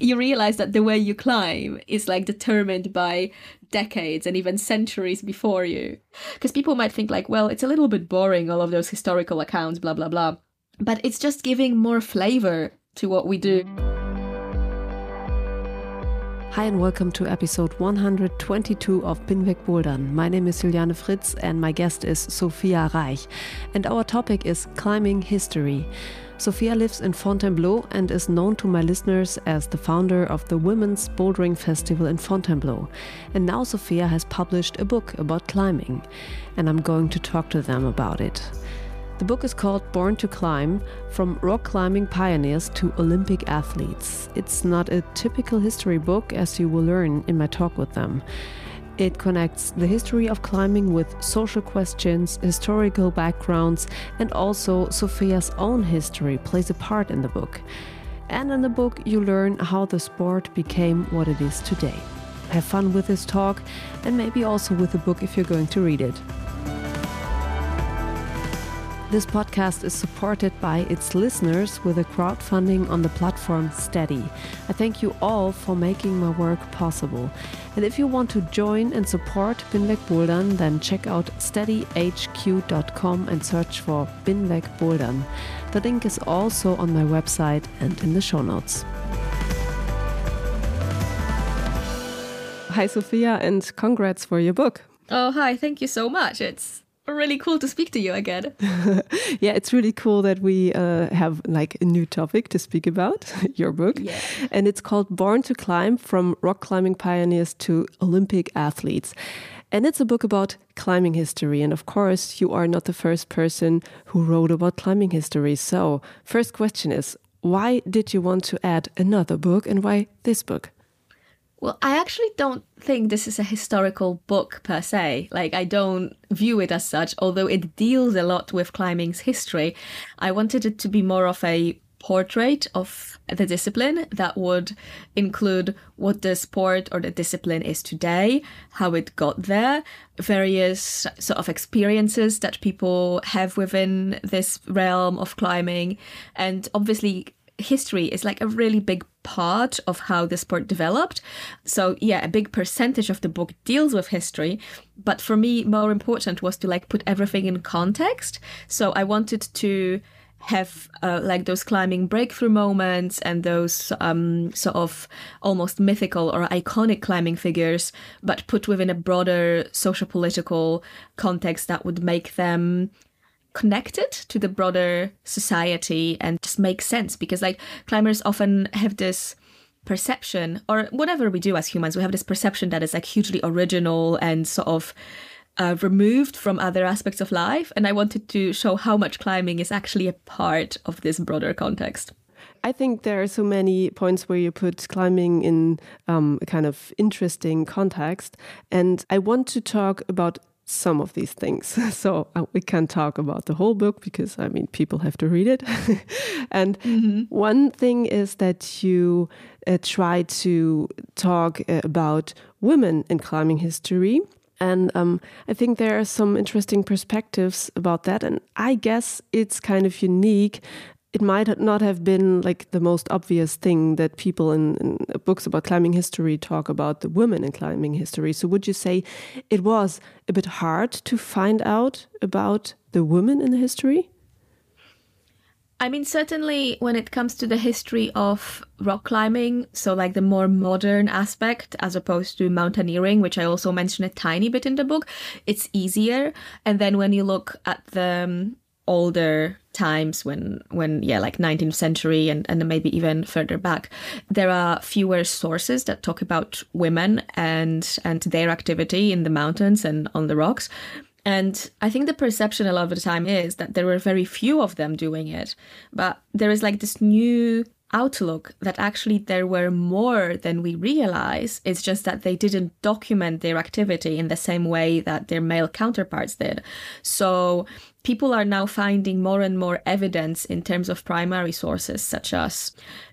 You realize that the way you climb is like determined by decades and even centuries before you. Because people might think, like, well, it's a little bit boring, all of those historical accounts, blah, blah, blah. But it's just giving more flavor to what we do. Hi and welcome to episode 122 of Binweg Bouldern. My name is Juliane Fritz and my guest is Zofia Reych. And our topic is climbing history. Zofia lives in Fontainebleau and is known to my listeners as the founder of the Women's Bouldering Festival in Fontainebleau. And now Zofia has published a book about climbing, and I'm going to talk to them about it. The book is called Born to Climb From Rock Climbing Pioneers to Olympic Athletes. It's not a typical history book, as you will learn in my talk with them. It connects the history of climbing with social questions, historical backgrounds, and also Zofia's own history plays a part in the book. And in the book, you learn how the sport became what it is today. Have fun with this talk and maybe also with the book if you're going to read it. This podcast is supported by its listeners with a crowdfunding on the platform Steady. I thank you all for making my work possible. And if you want to join and support Binweg Bouldern, then check out steadyhq.com and search for Binweg Bouldern. The link is also on my website and in the show notes. Hi, Zofia, and congrats for your book. Oh, hi. Thank you so much. It's really cool to speak to you again. yeah, it's really cool that we uh, have like a new topic to speak about, your book. Yeah. And it's called Born to Climb From Rock Climbing Pioneers to Olympic Athletes. And it's a book about climbing history. And of course, you are not the first person who wrote about climbing history. So, first question is why did you want to add another book and why this book? Well, I actually don't think this is a historical book per se. Like, I don't view it as such, although it deals a lot with climbing's history. I wanted it to be more of a portrait of the discipline that would include what the sport or the discipline is today, how it got there, various sort of experiences that people have within this realm of climbing, and obviously history is like a really big part of how the sport developed. So yeah, a big percentage of the book deals with history, but for me more important was to like put everything in context. So I wanted to have uh, like those climbing breakthrough moments and those um, sort of almost mythical or iconic climbing figures, but put within a broader social political context that would make them connected to the broader society and just make sense because like climbers often have this perception or whatever we do as humans we have this perception that is like hugely original and sort of uh, removed from other aspects of life and i wanted to show how much climbing is actually a part of this broader context I think there are so many points where you put climbing in um, a kind of interesting context. And I want to talk about some of these things. So uh, we can't talk about the whole book because I mean people have to read it. and mm -hmm. one thing is that you uh, try to talk uh, about women in climbing history. And um, I think there are some interesting perspectives about that. And I guess it's kind of unique it might not have been like the most obvious thing that people in, in, books about climbing history talk about the women in climbing history. So, would you say it was a bit hard to find out about the women in the history? I mean, certainly when it comes to the history of rock climbing, so like the more modern aspect as opposed to mountaineering, which I also mention a tiny bit in the book, it's easier. And then when you look at the um, older times when when yeah like 19th century and and maybe even further back there are fewer sources that talk about women and and their activity in the mountains and on the rocks and I think the perception a lot of the time is that there were very few of them doing it. But there is like this new outlook that actually there were more than we realize. It's just that they didn't document their activity in the same way that their male counterparts did. So people are now finding more and more evidence in terms of primary sources, such as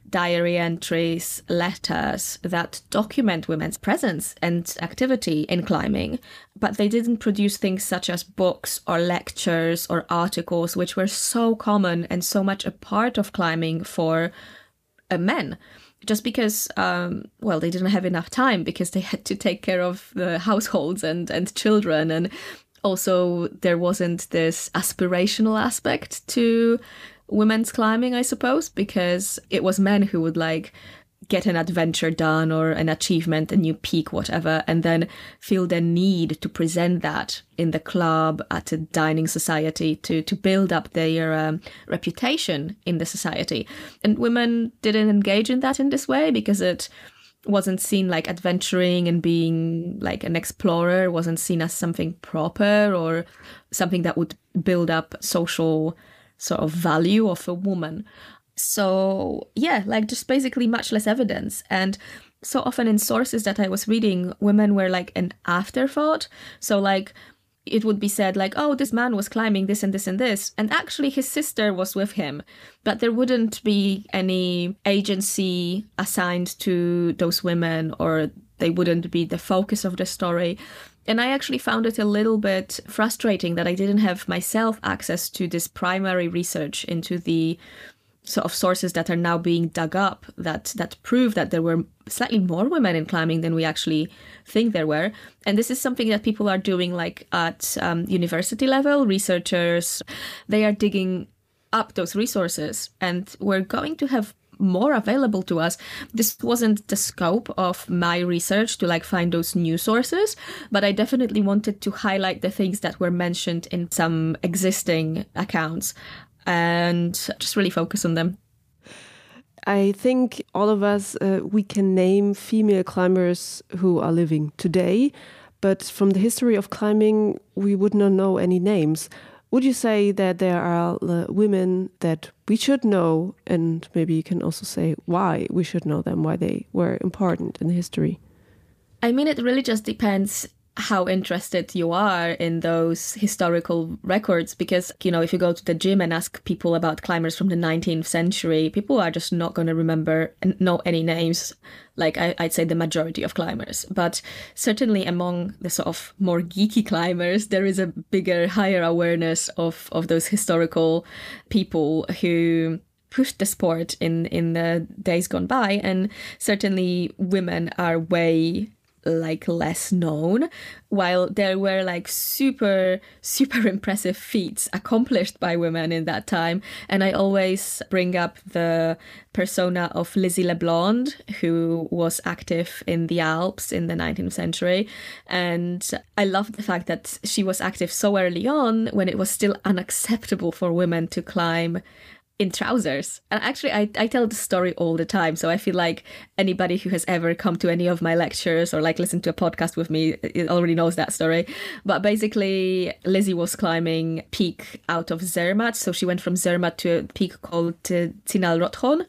diary entries, letters that document women's presence and activity in climbing. But they didn't produce things such as books or lectures or articles, which were so common and so much a part of climbing for uh, men just because um, well they didn't have enough time because they had to take care of the households and and children and also there wasn't this aspirational aspect to women's climbing i suppose because it was men who would like get an adventure done or an achievement, a new peak, whatever, and then feel the need to present that in the club at a dining society to to build up their um, reputation in the society. And women didn't engage in that in this way because it wasn't seen like adventuring and being like an explorer. Wasn't seen as something proper or something that would build up social sort of value of a woman. So yeah like just basically much less evidence. And so often in sources that i was reading women were like an afterthought. So like it would be said like oh this man was climbing this and this and this and actually his sister was with him. But there wouldn't be any agency assigned to those women or they wouldn't be the focus of the story. And I actually found it a little bit frustrating that I didn't have myself access to this primary research into the sort of sources that are now being dug up that that prove that there were slightly more women in climbing than we actually think there were. And this is something that people are doing like at um, university level researchers they are digging up those resources and we're going to have more available to us. This wasn't the scope of my research to like find those new sources but i definitely wanted to highlight the things that were mentioned in some existing accounts and just really focus on them. I think all of us, uh, we can name female climbers who are living today, but from the history of climbing, we would not know any names. Would you say that there are uh, women that we should know, and maybe you can also say why we should know them, why they were important in history? I mean, it really just depends how interested you are in those historical records because you know if you go to the gym and ask people about climbers from the 19th century people are just not going to remember and know any names like I, would say the majority of climbers. But certainly among the sort of more geeky climbers there is a bigger higher awareness of of those historical people who pushed the sport in in the days gone by. And certainly women are way like less known while there were like super super impressive feats accomplished by women in that time. And i always bring up the persona of Lizzie Le Blond who was active in the alps in the 19th century. And i love the fact that she was active so early on when it was still unacceptable for women to climb in trousers. And actually, I, I tell the story all the time. So I feel like anybody who has ever come to any of my lectures or like listened to a podcast with me already knows that story. But basically, Lizzie was climbing peak out of Zermatt. So she went from Zermatt to a peak called uh, Zinalrothorn.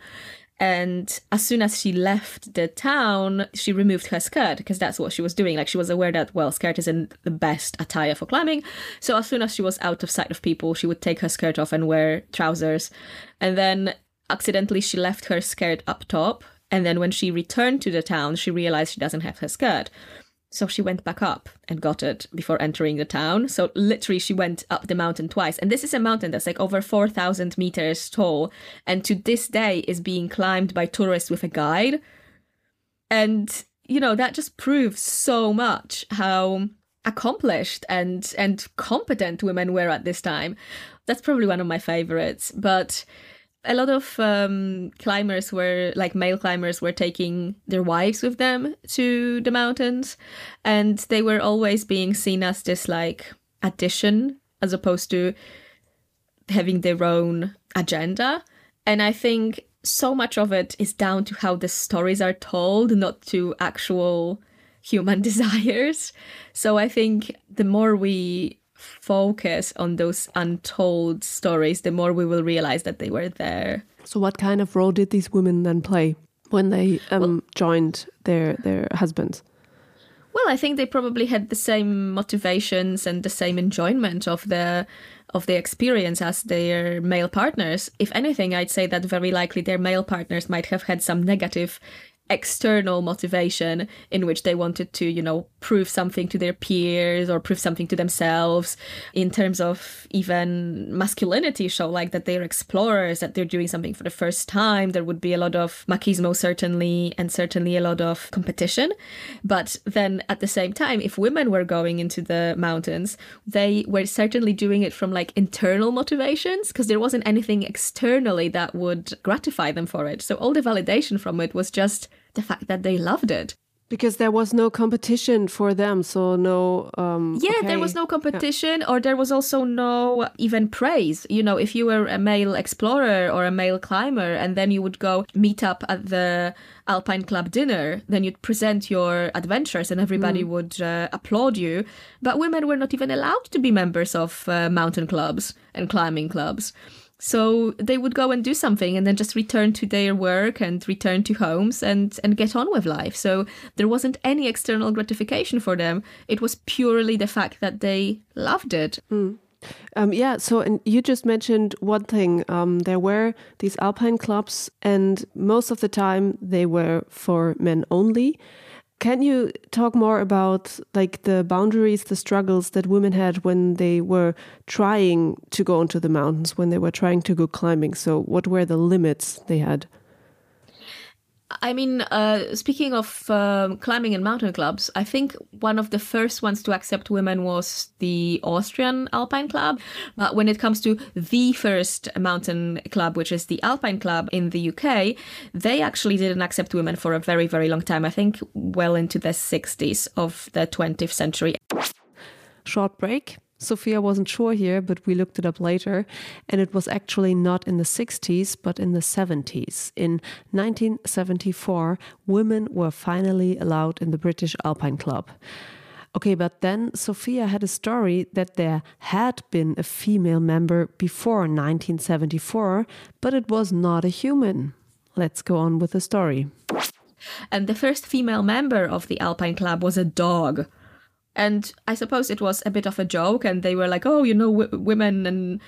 And as soon as she left the town, she removed her skirt because that's what she was doing. Like she was aware that, well, skirt isn't the best attire for climbing. So as soon as she was out of sight of people, she would take her skirt off and wear trousers. And then accidentally, she left her skirt up top. And then when she returned to the town, she realized she doesn't have her skirt. So she went back up and got it before entering the town. So literally, she went up the mountain twice. And this is a mountain that's like over 4,000 meters tall. And to this day is being climbed by tourists with a guide. And, you know, that just proves so much how accomplished and and competent women were at this time. That's probably one of my favorites. But a lot of um, climbers were like male climbers were taking their wives with them to the mountains and they were always being seen as this like addition as opposed to having their own agenda. And i think so much of it is down to how the stories are told not to actual human desires. So i think the more we focus on those untold stories, the more we will realize that they were there. So, what kind of role did these women then play when they um, well, joined their their husbands? Well, I think they probably had the same motivations and the same enjoyment of the of the experience as their male partners. If anything, I'd say that very likely their male partners might have had some negative external motivation in which they wanted to, you know, prove something to their peers or prove something to themselves in terms of even masculinity show like that they're explorers, that they're doing something for the first time. There would be a lot of machismo certainly and certainly a lot of competition. But then at the same time, if women were going into the mountains, they were certainly doing it from like internal motivations because there wasn't anything externally that would gratify them for it. So all the validation from it was just the fact that they loved it because there was no competition for them so no um, yeah okay. there was no competition yeah. or there was also no even praise you know if you were a male explorer or a male climber and then you would go meet up at the alpine club dinner then you'd present your adventures and everybody mm. would uh, applaud you but women were not even allowed to be members of uh, mountain clubs and climbing clubs so they would go and do something and then just return to their work and return to homes and, and get on with life. So there wasn't any external gratification for them. It was purely the fact that they loved it. Mm. Um, yeah, so and you just mentioned one thing. Um, there were these alpine clubs, and most of the time they were for men only. Can you talk more about like the boundaries, the struggles that women had when they were trying to go into the mountains, when they were trying to go climbing? So, what were the limits they had? I mean, uh, speaking of um, climbing and mountain clubs, I think one of the first ones to accept women was the Austrian Alpine Club. But when it comes to the first mountain club, which is the Alpine Club in the UK, they actually didn't accept women for a very, very long time. I think well into the 60s of the 20th century. Short break. Zofia wasn't sure here, but we looked it up later, and it was actually not in the 60s, but in the 70s. In 1974, women were finally allowed in the British Alpine Club. Okay, but then Zofia had a story that there had been a female member before 1974, but it was not a human. Let's go on with the story. And the first female member of the Alpine Club was a dog. And I suppose it was a bit of a joke, and they were like, oh, you know, w- women and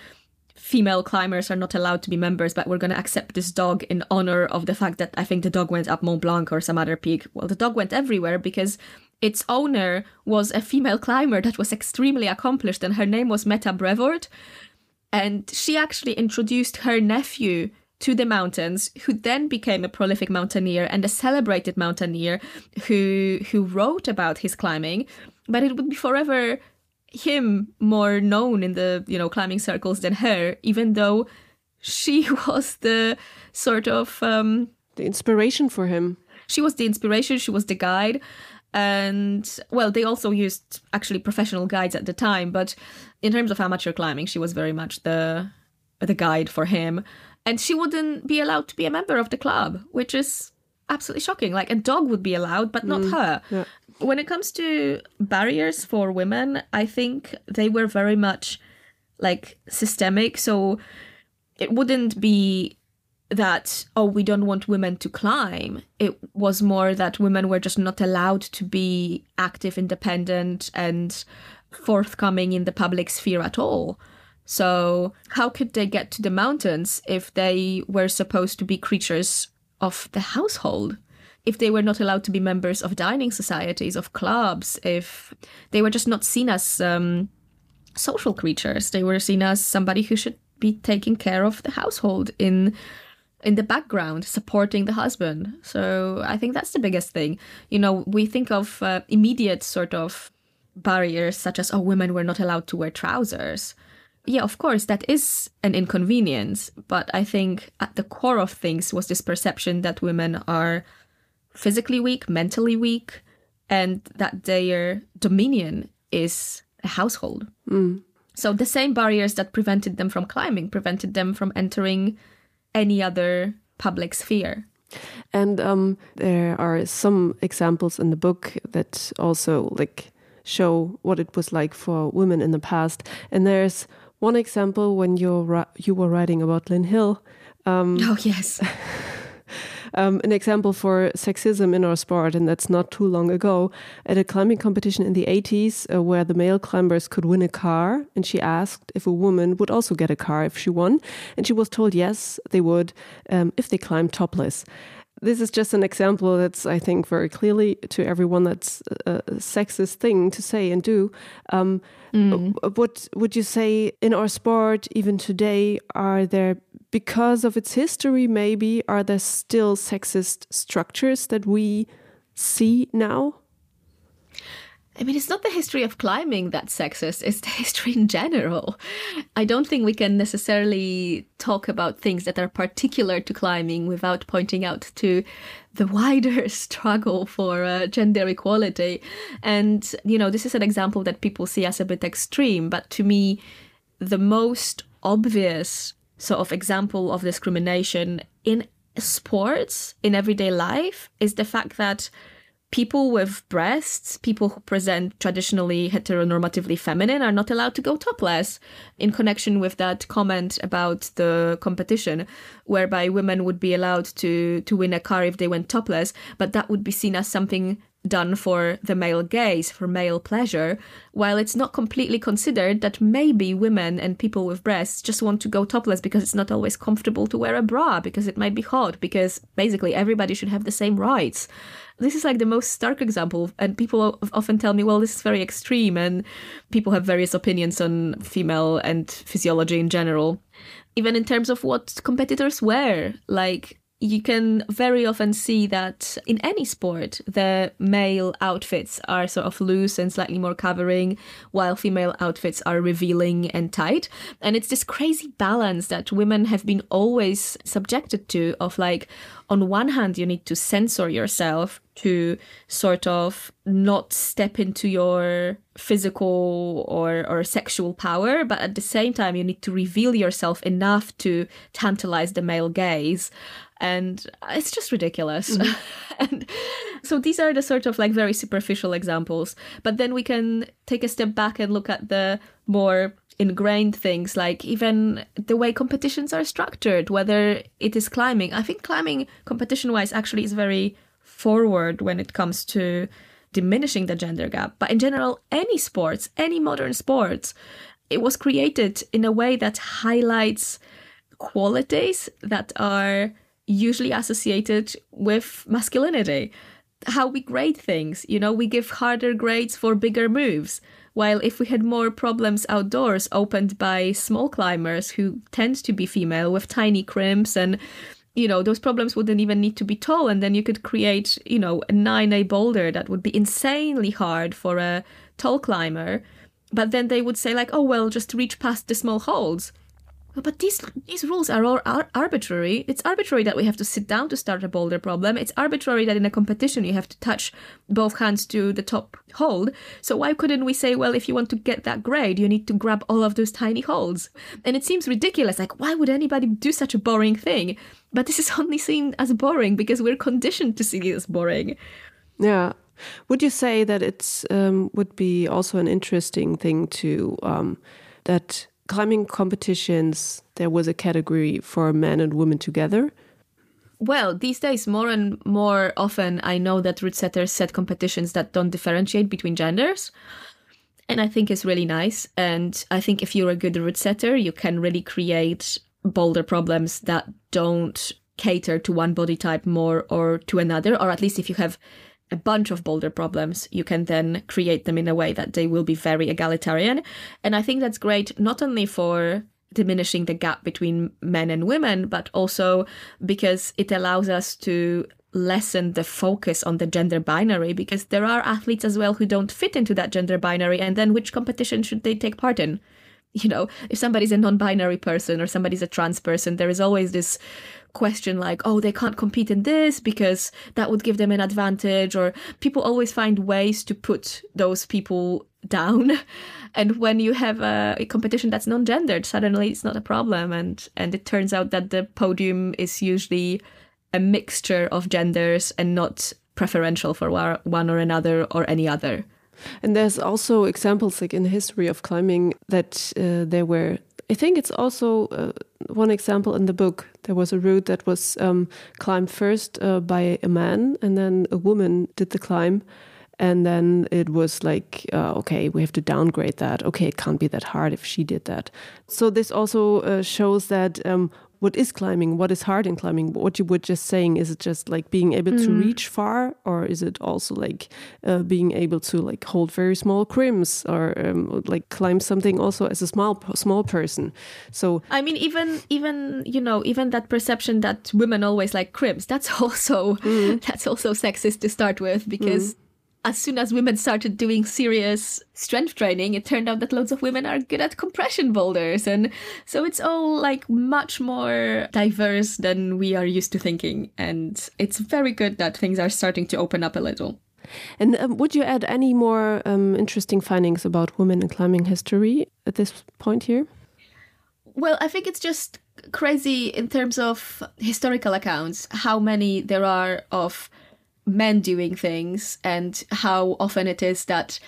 female climbers are not allowed to be members, but we're going to accept this dog in honor of the fact that I think the dog went up Mont Blanc or some other peak. Well, the dog went everywhere because its owner was a female climber that was extremely accomplished, and her name was Meta Brevoort. And she actually introduced her nephew to the mountains, who then became a prolific mountaineer and a celebrated mountaineer who who wrote about his climbing but it would be forever him more known in the you know climbing circles than her even though she was the sort of um the inspiration for him. she was the inspiration she was the guide and well they also used actually professional guides at the time but in terms of amateur climbing she was very much the the guide for him. And she wouldn't be allowed to be a member of the club which is absolutely shocking. Like a dog would be allowed but not mm, her. Yeah when it comes to barriers for women, I think they were very much like systemic. So it wouldn't be that, oh, we don't want women to climb. It was more that women were just not allowed to be active, independent, and forthcoming in the public sphere at all. So, how could they get to the mountains if they were supposed to be creatures of the household? If they were not allowed to be members of dining societies, of clubs, if they were just not seen as um, social creatures, they were seen as somebody who should be taking care of the household in in the background supporting the husband. So i think that's the biggest thing. You know we think of uh, immediate sort of barriers such as oh women were not allowed to wear trousers. Yeah of course that is an inconvenience but i think at the core of things was this perception that women are physically weak, mentally weak, and that their dominion is a household. Mm. So the same barriers that prevented them from climbing prevented them from entering any other public sphere. And um, there are some examples in the book that also like show what it was like for women in the past. And there's one example when you you were writing about Lynn Hill Um, oh, yes. um, an example for sexism in our sport, and that's not too long ago, at a climbing competition in the 80s, uh, where the male climbers could win a car, and she asked if a woman would also get a car if she won, and she was told yes, they would um, if they climbed topless this is just an example that's I think very clearly to everyone that's a sexist thing to say and do. Um, mm. What would you say in our sport even today? Are there because of its history maybe are there still sexist structures that we see now? I mean, it's not the history of climbing that's sexist, it's the history in general. I don't think we can necessarily talk about things that are particular to climbing without pointing out to the wider struggle for uh, gender equality. And, you know, this is an example that people see as a bit extreme, but to me, the most obvious sort of example of discrimination in sports, in everyday life, is the fact that people with breasts, people who present traditionally heteronormatively feminine, are not allowed to go topless in connection with that comment about the competition, whereby women would be allowed to, to win a car if they went topless, but that would be seen as something done for the male gaze, for male pleasure, while it's not completely considered that maybe women and people with breasts just want to go topless because it's not always comfortable to wear a bra, because it might be hot, because basically everybody should have the same rights. This is like the most stark example, and people often tell me, well, this is very extreme, and people have various opinions on female and physiology in general. Even in terms of what competitors wear, like you can very often see that in any sport, the male outfits are sort of loose and slightly more covering, while female outfits are revealing and tight. And it's this crazy balance that women have been always subjected to of like, on one hand, you need to censor yourself to sort of not step into your physical or, or sexual power, but at the same time, you need to reveal yourself enough to tantalize the male gaze and it's just ridiculous. Mm-hmm. and so these are the sort of like very superficial examples. But then we can take a step back and look at the more ingrained things like even the way competitions are structured, whether it is climbing. I think climbing competition wise actually is very forward when it comes to diminishing the gender gap. But in general, any sports, any modern sports, it was created in a way that highlights qualities that are usually associated with masculinity. How we grade things, you know, we give harder grades for bigger moves. While if we had more problems outdoors opened by small climbers who tend to be female with tiny crimps and you know, those problems wouldn't even need to be tall. And then you could create, you know, a 9A boulder that would be insanely hard for a tall climber. But then they would say, like, oh, well, just reach past the small holes. But these these rules are all ar- arbitrary. It's arbitrary that we have to sit down to start a boulder problem. It's arbitrary that in a competition you have to touch both hands to the top hold. So why couldn't we say, well, if you want to get that grade, you need to grab all of those tiny holds? And it seems ridiculous. Like, why would anybody do such a boring thing? But this is only seen as boring because we're conditioned to see it as boring. Yeah. Would you say that it's um, would be also an interesting thing to um, that climbing competitions, there was a category for men and women together? Well, these days, more and more often, I know that route setters set competitions that don't differentiate between genders. And I think it's really nice. And I think if you're a good route setter, you can really create boulder problems that don't cater to one body type more or to another, or at least if you have a bunch of boulder problems, you can then create them in a way that they will be very egalitarian. And I think that's great, not only for diminishing the gap between men and women, but also because it allows us to lessen the focus on the gender binary because there are athletes as well who don't fit into that gender binary and then which competition should they take part in you know if somebody's a non-binary person or somebody's a trans person there is always this question like, oh, they can't compete in this because that would give them an advantage, or people always find ways to put those people down. And when you have a, a competition that's non-gendered, suddenly it's not a problem, and and it turns out that the podium is usually a mixture of genders and not preferential for one or another or any other. And there's also examples like in the history of climbing that uh, there were I think it's also uh, one example in the book There was a route that was um, climbed first uh, by a man, and then a woman did the climb. And then it was like, uh, okay, we have to downgrade that. Okay, it can't be that hard if she did that. So this also uh, shows that um, what is climbing, what is hard in climbing. What you were just saying is it just like being able mm. to reach far, or is it also like uh, being able to like hold very small crimps, or um, like climb something also as a small small person? So I mean, even even you know even that perception that women always like crimps, that's also mm. that's also sexist to start with because. Mm as soon as women started doing serious strength training, it turned out that loads of women are good at compression boulders. And so it's all like much more diverse than we are used to thinking. And it's very good that things are starting to open up a little. And um, would you add any more um, interesting findings about women in climbing history at this point here? Well, I think it's just crazy in terms of historical accounts how many there are of men doing things and how often it is that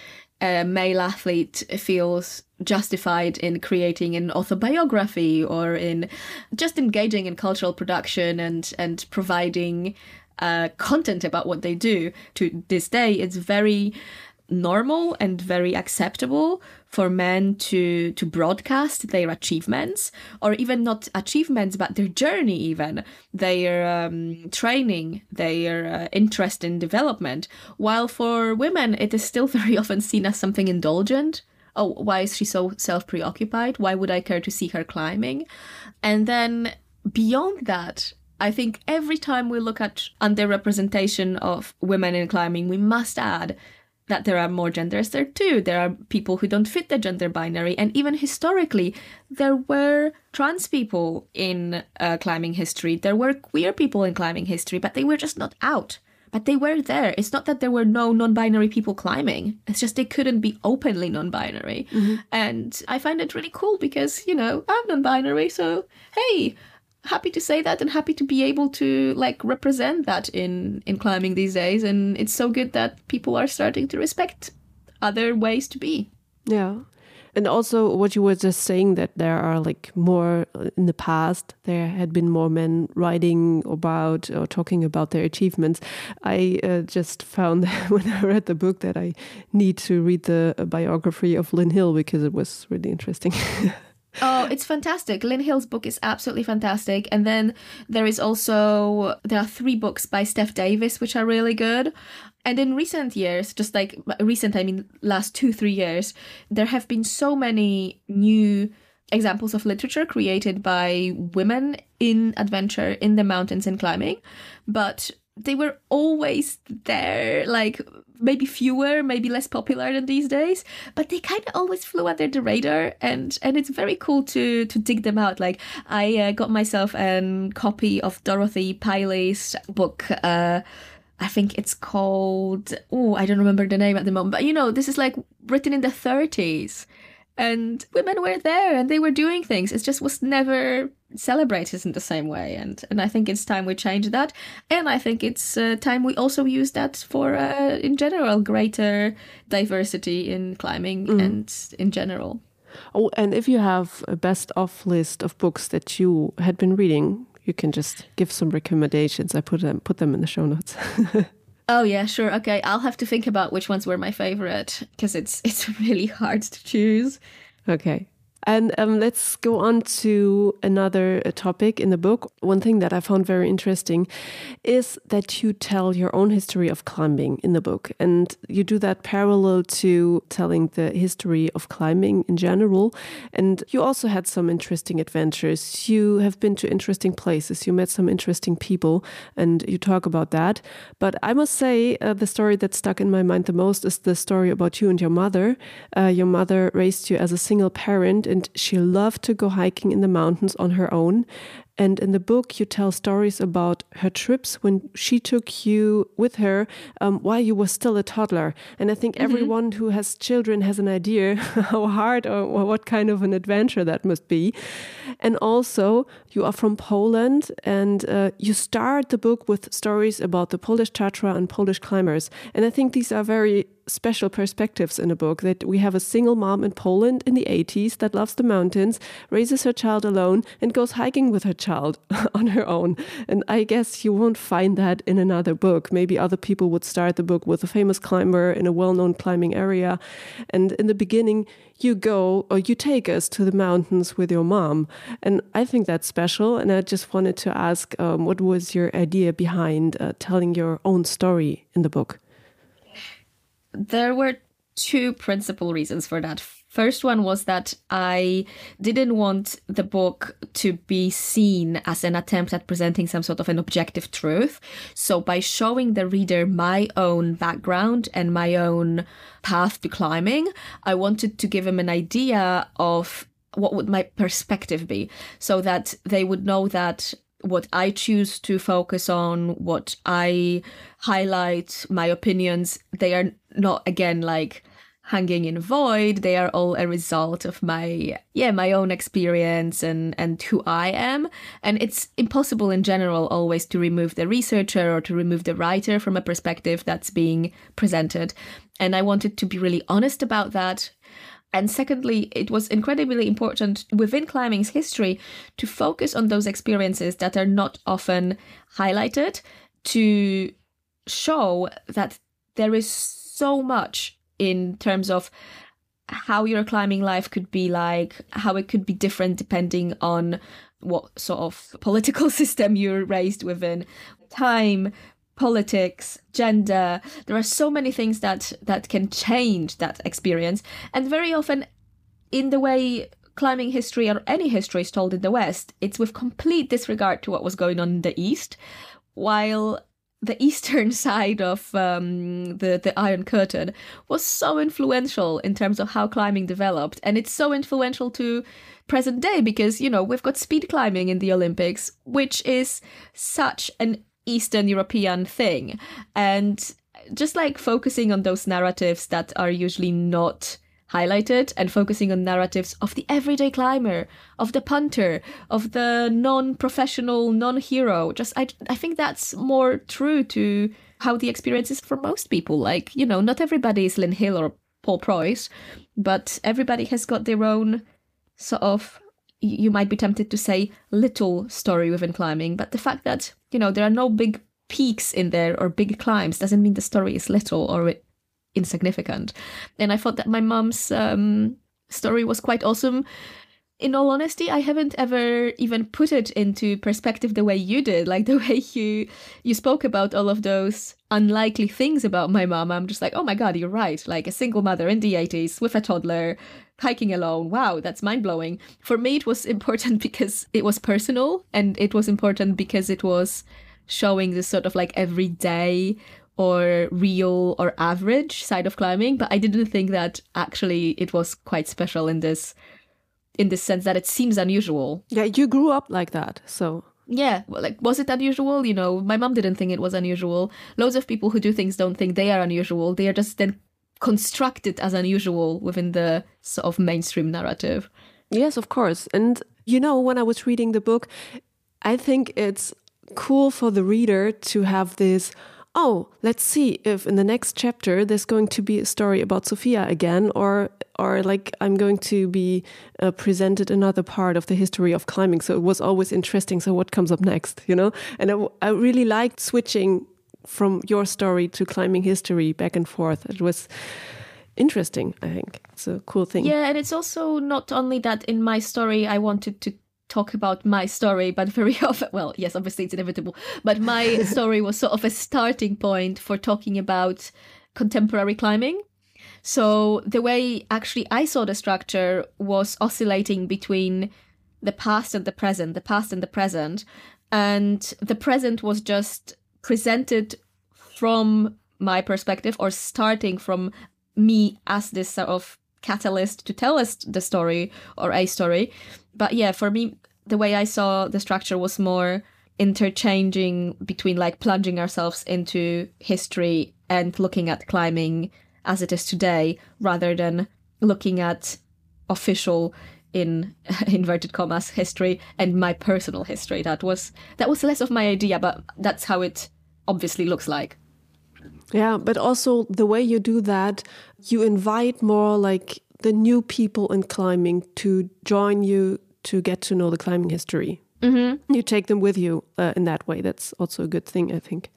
a male athlete feels justified in creating an autobiography or in just engaging in cultural production and and providing uh, content about what they do. To this day it's very normal and very acceptable for men to to broadcast their achievements or even not achievements but their journey even their um, training their uh, interest in development. While for women it is still very often seen as something indulgent. Oh why is she so self-preoccupied? Why would i care to see her climbing? And then beyond that I think every time we look at underrepresentation of women in climbing, we must add that there are more genders there too. There are people who don't fit the gender binary, and even historically, there were trans people in uh, climbing history. There were queer people in climbing history, but they were just not out. But they were there. It's not that there were no non binary people climbing, it's just they couldn't be openly non binary. Mm-hmm. And I find it really cool because, you know, I'm non binary, so hey, happy to say that and happy to be able to like represent that in in climbing these days. And it's so good that people are starting to respect other ways to be. Yeah. And also what you were just saying that there are like more in the past there had been more men writing about or talking about their achievements. I uh, just found when i read the book that i need to read the biography of lynn hill because it was really interesting Oh, it's fantastic. Lynn Hill's book is absolutely fantastic. And then there is also there are three books by Steph Davis which are really good. And in recent years, just like recent, I mean last 2-3 years, there have been so many new examples of literature created by women in adventure in the mountains and climbing, but they were always there like maybe fewer, maybe less popular than these days, but they kind of always flew under the radar, and and it's very cool to to dig them out. Like I uh, got myself a copy of Dorothy Pilley's book. Uh, I think it's called. Oh, I don't remember the name at the moment, but you know, this is like written in the 30s and women were there and they were doing things. It just was never celebrated in the same way. And and I think it's time we change that. And I think it's uh, time we also use that for, uh, in general, greater diversity in climbing mm. and in general. Oh, and if you have a best of list of books that you had been reading, you can just give some recommendations. I put them put them in the show notes. Oh yeah, sure. Okay, I'll have to think about which ones were my favorite because it's it's really hard to choose. Okay. And um, let's go on to another uh, topic in the book. One thing that I found very interesting is that you tell your own history of climbing in the book. And you do that parallel to telling the history of climbing in general. And you also had some interesting adventures. You have been to interesting places, you met some interesting people, and you talk about that. But I must say, uh, the story that stuck in my mind the most is the story about you and your mother. Uh, your mother raised you as a single parent and she loved to go hiking in the mountains on her own. And in the book, you tell stories about her trips when she took you with her um, while you were still a toddler. And I think mm -hmm. everyone who has children has an idea how hard or, or, what kind of an adventure that must be. And also, you are from Poland and uh, you start the book with stories about the Polish Tatra and Polish climbers. And I think these are very special perspectives in a book. That we have a single mom in Poland in the 80s that loves the mountains, raises her child alone, and goes hiking with her child on her own. And I guess you won't find that in another book. Maybe other people would start the book with a famous climber in a well known climbing area. And in the beginning, you go or you take us to the mountains with your mom. And I think that's special. And I just wanted to ask um, what was your idea behind uh, telling your own story in the book? There were two principal reasons for that. First one was that I didn't want the book to be seen as an attempt at presenting some sort of an objective truth. So by showing the reader my own background and my own path to climbing, I wanted to give them an idea of what would my perspective be so that they would know that what I choose to focus on, what I highlight, my opinions, they are not again like hanging in void. They are all a result of my yeah my own experience and and who i am. And it's impossible in general always to remove the researcher or to remove the writer from a perspective that's being presented. And i wanted to be really honest about that and secondly, it was incredibly important within climbing's history to focus on those experiences that are not often highlighted to show that there is so much in terms of how your climbing life could be like, how it could be different depending on what sort of political system you're raised within, time, politics, gender. There are so many things that that can change that experience, and very often, in the way climbing history or any history is told in the West, it's with complete disregard to what was going on in the East, while the eastern side of um, the the Iron Curtain was so influential in terms of how climbing developed, and it's so influential to present day because you know we've got speed climbing in the Olympics, which is such an Eastern European thing, and just like focusing on those narratives that are usually not highlighted and focusing on narratives of the everyday climber, of the punter, of the non-professional, non-hero. Just I I think that's more true to how the experience is for most people. Like, you know, not everybody is Lynn Hill or Paul Preuss, but everybody has got their own sort of you might be tempted to say little story within climbing, but the fact that, you know, there are no big peaks in there or big climbs doesn't mean the story is little or insignificant. And I thought that my mom's um, story was quite awesome. In all honesty, I haven't ever even put it into perspective the way you did, like the way you you spoke about all of those unlikely things about my mom. I'm just like, oh my god, you're right. Like a single mother in the 80s with a toddler, hiking alone. Wow, that's mind blowing. For me, it was important because it was personal, and it was important because it was showing this sort of like everyday or real or average side of climbing, but I didn't think that actually it was quite special in this in this sense that it seems unusual. Yeah, you grew up like that, so yeah, well, like was it unusual? You know, my mom didn't think it was unusual. Loads of people who do things don't think they are unusual. They are just then constructed as unusual within the sort of mainstream narrative. Yes, of course. And you know, when I was reading the book, I think it's cool for the reader to have this oh, let's see if in the next chapter there's going to be a story about Zofia again, or or like I'm going to be uh, presented another part of the history of climbing. So it was always interesting. So what comes up next, you know? And I, I really liked switching from your story to climbing history back and forth. It was interesting. I think it's a cool thing. Yeah, and it's also not only that in my story I wanted to talk about my story, but very often, well, yes, obviously it's inevitable, but my story was sort of a starting point for talking about contemporary climbing. So the way actually I saw the structure was oscillating between the past and the present, the past and the present. And the present was just presented from my perspective or starting from me as this sort of catalyst to tell us the story or a story. But yeah, for me, the way I saw the structure was more interchanging between like plunging ourselves into history and looking at climbing as it is today rather than looking at official in inverted commas history and my personal history. That was that was less of my idea but that's how it obviously looks like. Yeah, but also the way you do that, you invite more like the new people in climbing to join you to get to know the climbing history. Mm-hmm. You take them with you uh, in that way. That's also a good thing, I think.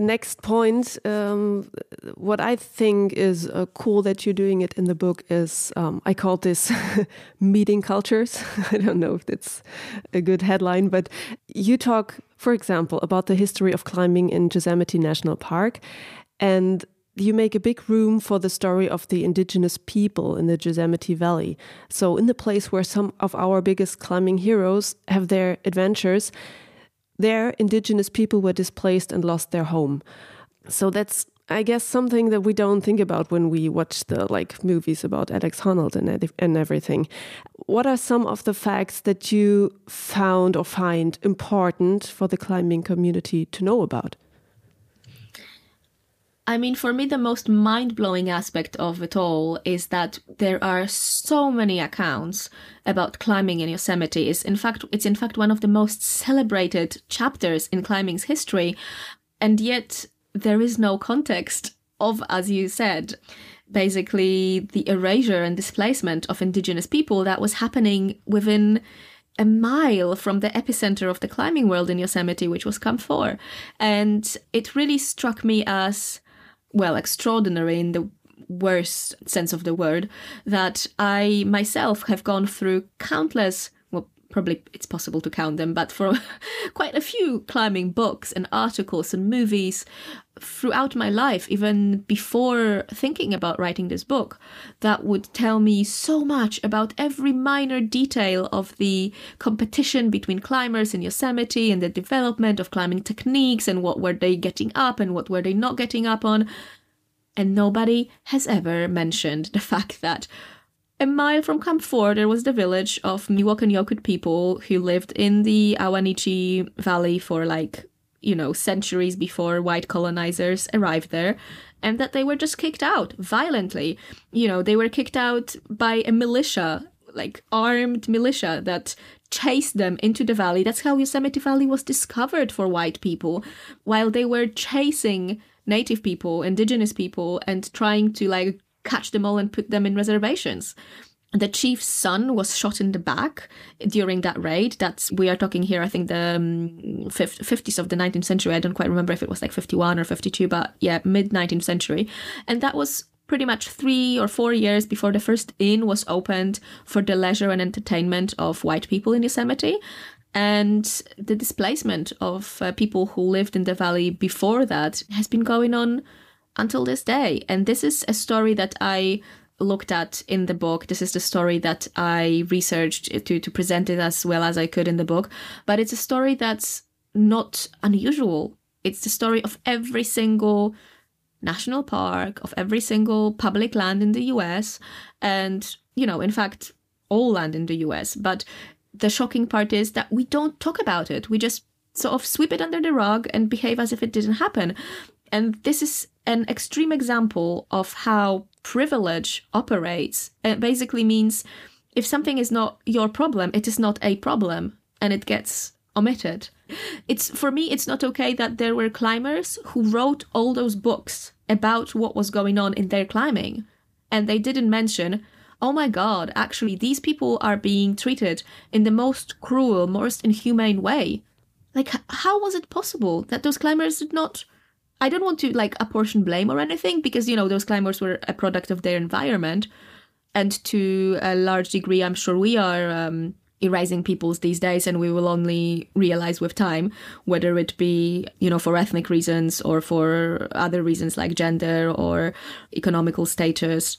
Next point, um, what I think is uh, cool that you're doing it in the book is um, I call this meeting cultures. I don't know if that's a good headline, but you talk, for example, about the history of climbing in Yosemite National Park. And you make a big room for the story of the indigenous people in the Yosemite Valley. So, in the place where some of our biggest climbing heroes have their adventures, there indigenous people were displaced and lost their home. So, that's I guess something that we don't think about when we watch the like movies about Alex Honnold and and everything. What are some of the facts that you found or find important for the climbing community to know about? I mean, for me, the most mind blowing aspect of it all is that there are so many accounts about climbing in Yosemite. It's in fact, it's in fact one of the most celebrated chapters in climbing's history. And yet there is no context of, as you said, basically the erasure and displacement of indigenous people that was happening within a mile from the epicenter of the climbing world in Yosemite, which was Camp 4. And it really struck me as well, extraordinary in the worst sense of the word, that I myself have gone through countless, probably it's possible to count them, but for quite a few climbing books and articles and movies throughout my life, even before thinking about writing this book, that would tell me so much about every minor detail of the competition between climbers in Yosemite and the development of climbing techniques and what were they getting up and what were they not getting up on. And nobody has ever mentioned the fact that a mile from Camp 4, there was the village of Miwok and Yokut people who lived in the Ahwahnechee Valley for like you know, centuries before white colonizers arrived there, and that they were just kicked out violently. You know, they were kicked out by a militia, like armed militia that chased them into the valley. That's how Yosemite Valley was discovered for white people, while they were chasing native people, indigenous people, and trying to like catch them all and put them in reservations the chief's son was shot in the back during that raid. That's we are talking here. I think the um, 50s of the 19th century. I don't quite remember if it was like 51 or 52, but yeah, mid 19th century. And that was pretty much three or four years before the first inn was opened for the leisure and entertainment of white people in Yosemite. And the displacement of uh, people who lived in the valley before that has been going on until this day. And this is a story that I looked at in the book. This is the story that I researched to, to present it as well as I could in the book. But it's a story that's not unusual. It's the story of every single national park, of every single public land in the US, and, you know, in fact, all land in the US. But the shocking part is that we don't talk about it. We just sort of sweep it under the rug and behave as if it didn't happen. And this is an extreme example of how privilege operates. It basically means if something is not your problem, it is not a problem and it gets omitted. It's for me it's not okay that there were climbers who wrote all those books about what was going on in their climbing and they didn't mention oh my god, actually these people are being treated in the most cruel, most inhumane way. Like how was it possible that those climbers did not I don't want to like apportion blame or anything because you know those climbers were a product of their environment, and to a large degree, I'm sure we are um, erasing peoples these days, and we will only realize with time whether it be you know for ethnic reasons or for other reasons like gender or economical status.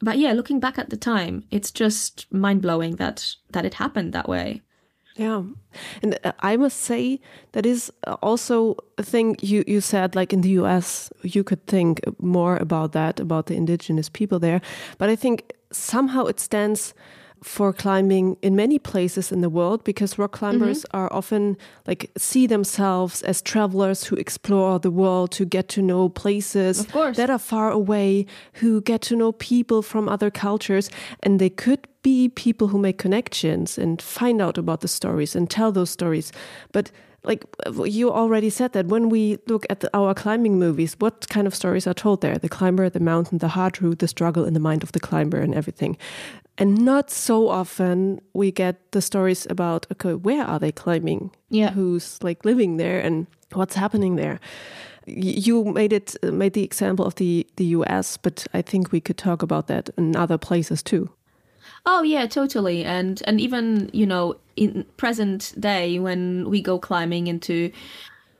But yeah, looking back at the time, it's just mind blowing that that it happened that way. Yeah. And uh, I must say that is also a thing you, you said, like in the US, you could think more about that, about the indigenous people there. But I think somehow it stands for climbing in many places in the world because rock climbers mm -hmm. are often like see themselves as travelers who explore the world to get to know places that are far away who get to know people from other cultures and they could be people who make connections and find out about the stories and tell those stories but like you already said that when we look at the, our climbing movies, what kind of stories are told there? The climber, the mountain, the hard route, the struggle in the mind of the climber, and everything. And not so often we get the stories about okay, where are they climbing? Yeah, who's like living there and what's happening there. You made it made the example of the the U.S., but I think we could talk about that in other places too. Oh yeah, totally. And and even, you know, in present day when we go climbing into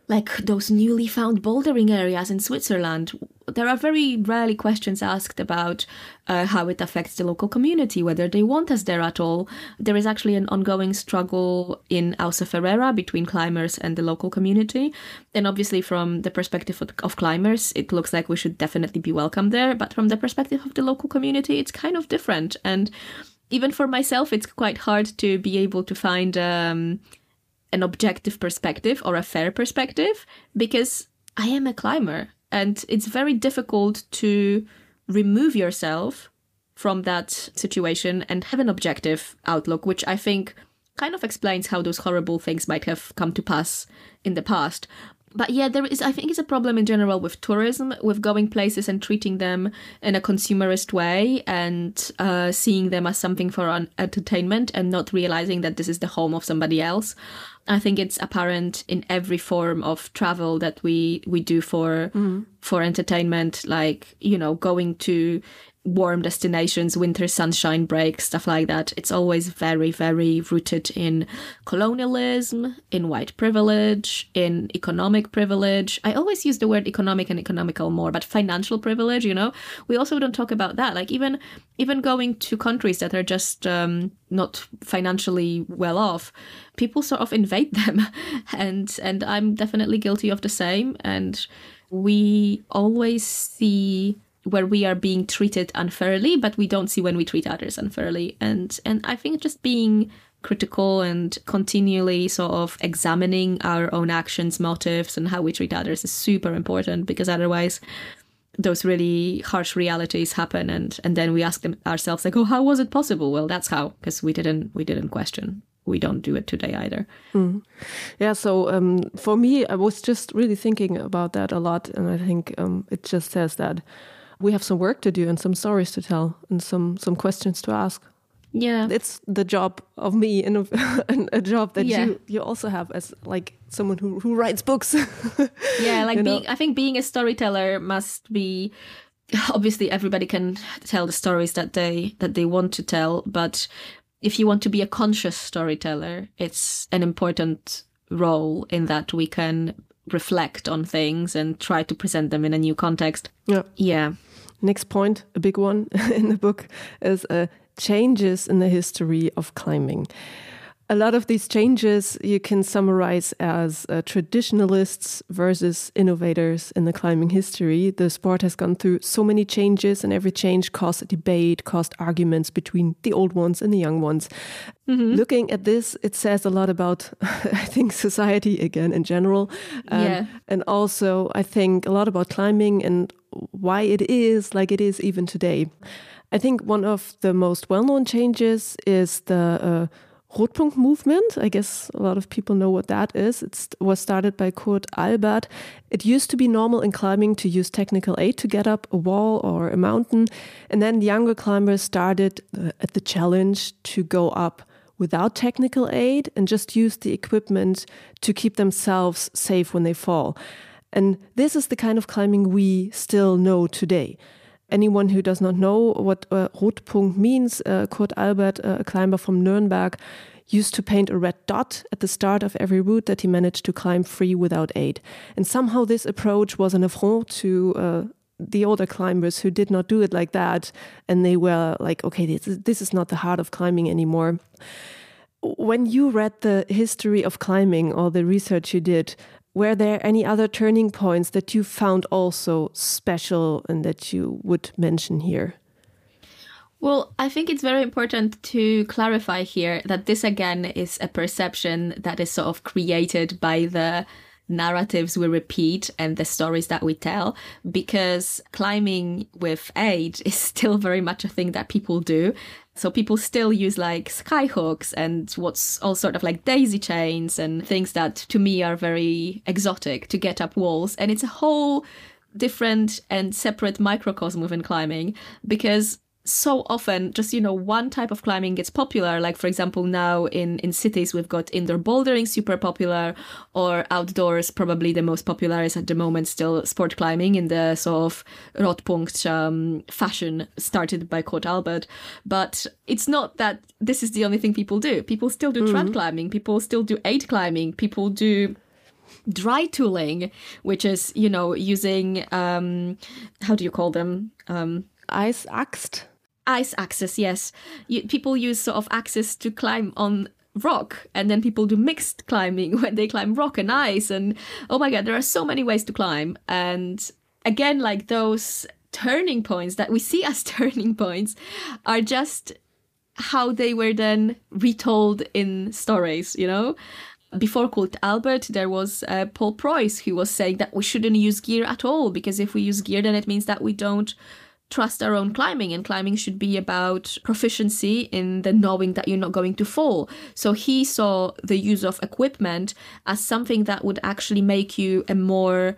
like those newly found bouldering areas in Switzerland, there are very rarely questions asked about uh, how it affects the local community, whether they want us there at all. There is actually an ongoing struggle in Ausa Ferreira between climbers and the local community. And obviously, from the perspective of, of climbers, it looks like we should definitely be welcome there. But from the perspective of the local community, it's kind of different. And even for myself, it's quite hard to be able to find um, an objective perspective or a fair perspective because I am a climber and it's very difficult to remove yourself from that situation and have an objective outlook, which I think kind of explains how those horrible things might have come to pass in the past but yeah, there is. I think it's a problem in general with tourism, with going places and treating them in a consumerist way and uh, seeing them as something for an entertainment and not realizing that this is the home of somebody else. I think it's apparent in every form of travel that we we do for mm. for entertainment, like you know, going to warm destinations, winter sunshine breaks, stuff like that. It's always very, very rooted in colonialism, in white privilege, in economic privilege. I always use the word economic and economical more, but financial privilege, you know, we also don't talk about that. Like even even going to countries that are just um, not financially well off, people sort of invade them, and and I'm definitely guilty of the same. And we always see where we are being treated unfairly, but we don't see when we treat others unfairly. And and I think just being critical and continually sort of examining our own actions, motives, and how we treat others is super important because otherwise those really harsh realities happen and and then we ask them ourselves like oh how was it possible well that's how because we didn't we didn't question we don't do it today either. Mm. Yeah, so um, for me, I was just really thinking about that a lot, and I think um, it just says that we have some work to do and some stories to tell and some some questions to ask. Yeah, it's the job of me and a, a job that yeah. you you also have as like someone who who writes books. yeah, like being, know? I think being a storyteller must be obviously everybody can tell the stories that they that they want to tell, but if you want to be a conscious storyteller, it's an important role in that we can reflect on things and try to present them in a new context. Yeah. Yeah. Next point, a big one in the book, is uh, changes in the history of climbing. A lot of these changes you can summarize as uh, traditionalists versus innovators in the climbing history. The sport has gone through so many changes, and every change caused a debate, caused arguments between the old ones and the young ones. Mm -hmm. Looking at this, it says a lot about, I think, society again in general. Um, yeah. And also, I think a lot about climbing and why it is like it is even today. I think one of the most well known changes is the uh, Rotpunkt movement. I guess a lot of people know what that is. It was started by Kurt Albert. It used to be normal in climbing to use technical aid to get up a wall or a mountain. And then younger climbers started uh, at the challenge to go up without technical aid and just use the equipment to keep themselves safe when they fall. And this is the kind of climbing we still know today. Anyone who does not know what uh, Rotpunkt means, uh, Kurt Albert, uh, a climber from Nuremberg, used to paint a red dot at the start of every route that he managed to climb free without aid. And somehow this approach was an affront to uh, the older climbers who did not do it like that. And they were like, okay, this is, this is not the heart of climbing anymore. When you read the history of climbing or the research you did, were there any other turning points that you found also special and that you would mention here? Well, I think it's very important to clarify here that this again is a perception that is sort of created by the narratives we repeat and the stories that we tell because climbing with aid is still very much a thing that people do. So people still use like skyhooks and what's all sort of like daisy chains and things that to me are very exotic to get up walls. And it's a whole different and separate microcosm within climbing because so often just you know one type of climbing gets popular. Like for example now in in cities we've got indoor bouldering super popular or outdoors probably the most popular is at the moment still sport climbing in the sort of rotpunkt um, fashion started by Kurt Albert. But it's not that this is the only thing people do. People still do mm-hmm. trad climbing. People still do aid climbing. People do dry tooling which is you know using um how do you call them? Um ice axed ice axes yes. You, people use sort of axes to climb on rock and then people do mixed climbing when they climb rock and ice and oh my god there are so many ways to climb. And again like those turning points that we see as turning points are just how they were then retold in stories you know? Before Kurt Albert, there was uh, Paul Preuss who was saying that we shouldn't use gear at all because if we use gear, then it means that we don't trust our own climbing and climbing should be about proficiency in the knowing that you're not going to fall. So he saw the use of equipment as something that would actually make you a more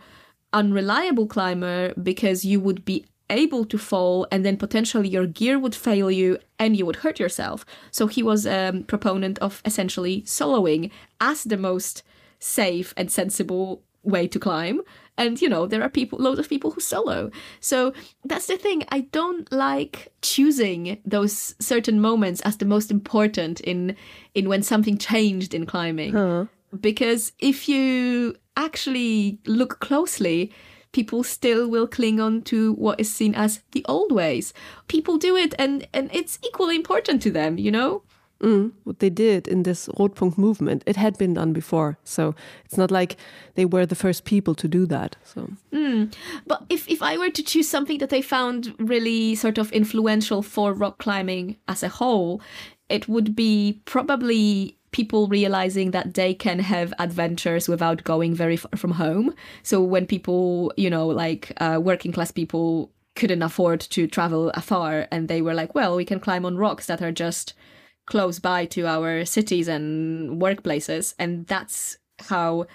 unreliable climber because you would be able to fall and then potentially your gear would fail you and you would hurt yourself. So he was a um, proponent of essentially soloing as the most safe and sensible way to climb and you know there are people loads of people who solo. So that's the thing. I don't like choosing those certain moments as the most important in in when something changed in climbing. Huh. because if you actually look closely people still will cling on to what is seen as the old ways. People do it and and it's equally important to them you know Mm, what they did in this Rotpunkt movement, it had been done before, so it's not like they were the first people to do that. So, mm. but if if I were to choose something that I found really sort of influential for rock climbing as a whole, it would be probably people realizing that they can have adventures without going very far from home. So when people, you know, like uh, working class people couldn't afford to travel afar, and they were like, well, we can climb on rocks that are just close by to our cities and workplaces. And that's how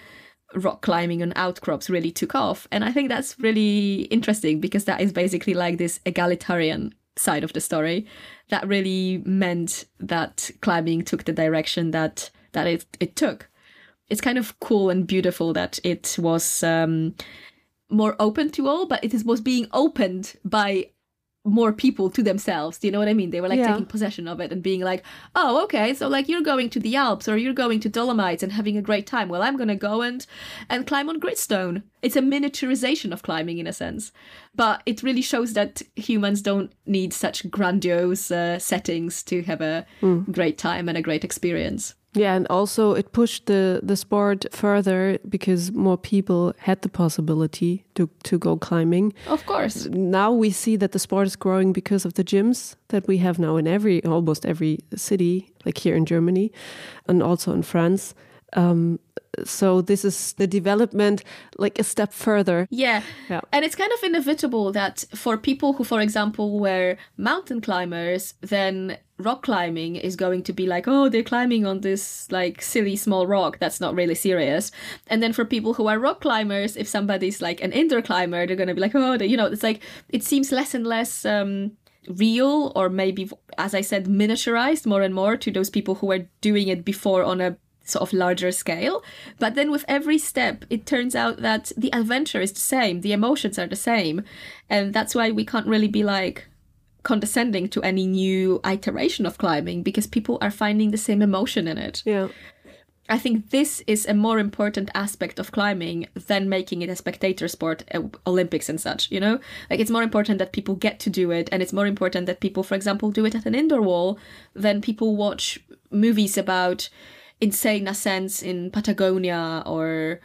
rock climbing on outcrops really took off. And I think that's really interesting because that is basically like this egalitarian side of the story that really meant that climbing took the direction that that it, it took. It's kind of cool and beautiful that it was um, more open to all, but it was being opened by more people to themselves. Do you know what I mean? They were like yeah. taking possession of it and being like, oh, okay, so like you're going to the Alps or you're going to Dolomites and having a great time. Well, I'm going to go and, and climb on Gritstone. It's a miniaturization of climbing in a sense. But it really shows that humans don't need such grandiose uh, settings to have a mm. great time and a great experience. Yeah, and also it pushed the the sport further because more people had the possibility to to go climbing. Of course. Now we see that the sport is growing because of the gyms that we have now in every almost every city, like here in Germany, and also in France. Um, so this is the development like a step further. Yeah. yeah. And it's kind of inevitable that for people who for example were mountain climbers then rock climbing is going to be like oh they're climbing on this like silly small rock. That's not really serious. And then for people who are rock climbers if somebody's like an indoor climber they're going to be like oh they, you know it's like it seems less and less um real or maybe as i said miniaturized more and more to those people who were doing it before on a sort of larger scale. But then with every step, it turns out that the adventure is the same, the emotions are the same. And that's why we can't really be like condescending to any new iteration of climbing because people are finding the same emotion in it. Yeah. I think this is a more important aspect of climbing than making it a spectator sport, uh, Olympics and such, you know? Like, it's more important that people get to do it, and it's more important that people, for example, do it at an indoor wall than people watch movies about insane ascents in Patagonia or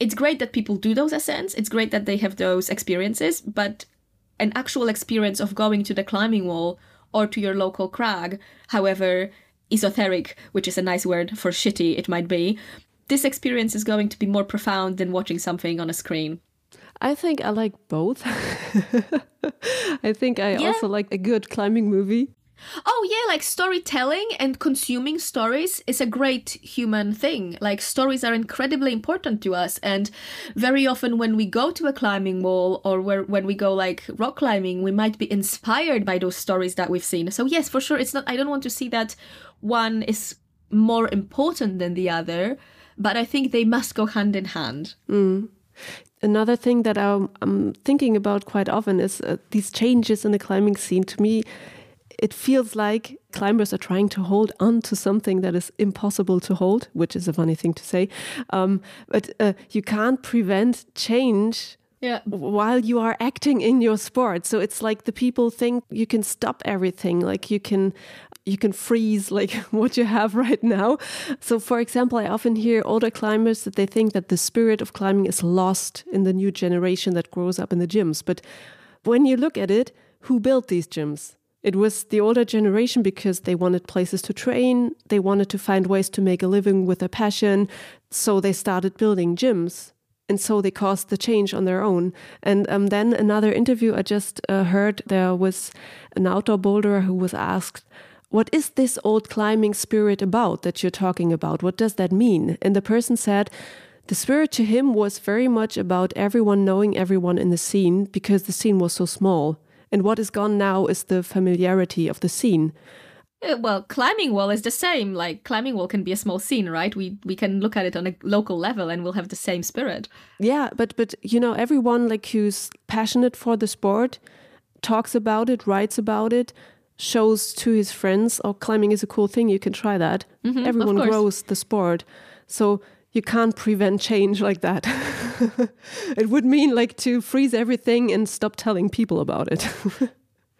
it's great that people do those ascents. It's great that they have those experiences, but an actual experience of going to the climbing wall or to your local crag, however esoteric, which is a nice word for shitty it might be, this experience is going to be more profound than watching something on a screen? I think I like both. I think I yeah. also like a good climbing movie. Oh yeah, like storytelling and consuming stories is a great human thing. Like stories are incredibly important to us and very often when we go to a climbing wall or where when we go like rock climbing, we might be inspired by those stories that we've seen. So yes, for sure it's not I don't want to see that one is more important than the other, but I think they must go hand in hand. Mm. Another thing that I'm, I'm, thinking about quite often is uh, these changes in the climbing scene. To me, it feels like climbers are trying to hold on to something that is impossible to hold, which is a funny thing to say. Um, but uh, you can't prevent change yeah. while you are acting in your sport. So it's like the people think you can stop everything, like you can you can freeze like what you have right now. So for example, I often hear older climbers that they think that the spirit of climbing is lost in the new generation that grows up in the gyms. But when you look at it, who built these gyms? It was the older generation because they wanted places to train, they wanted to find ways to make a living with their passion, so they started building gyms. And so they caused the change on their own. And um, then another interview I just uh, heard, there was an outdoor boulderer who was asked, What is this old climbing spirit about that you're talking about? What does that mean? And the person said, the spirit to him was very much about everyone knowing everyone in the scene because the scene was so small. And what is gone now is the familiarity of the scene. Uh, well, climbing wall is the same. Like climbing wall can be a small scene, right? We we can look at it on a local level and we'll have the same spirit. Yeah, but but you know, everyone like who's passionate for the sport talks about it, writes about it, shows to his friends, oh, climbing is a cool thing, you can try that. Mm-hmm, Everyone grows the sport. So you can't prevent change like that. it would mean like to freeze everything and stop telling people about it.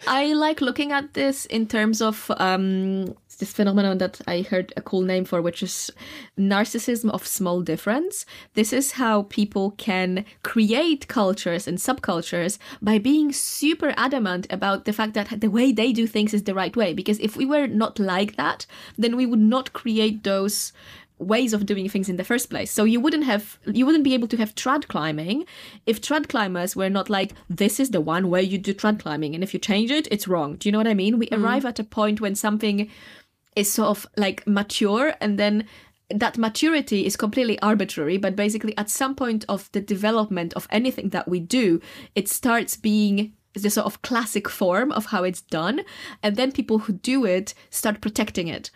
I like looking at this in terms of um, this phenomenon that I heard a cool name for, which is narcissism of small difference. This is how people can create cultures and subcultures by being super adamant about the fact that the way they do things is the right way. Because if we were not like that, then we would not create those ways of doing things in the first place. So you wouldn't have you wouldn't be able to have trad climbing if trad climbers were not like this is the one way you do trad climbing and if you change it it's wrong. Do you know what I mean? We mm-hmm. arrive at a point when something is sort of like mature and then that maturity is completely arbitrary, but basically at some point of the development of anything that we do, it starts being the sort of classic form of how it's done. And then people who do it start protecting it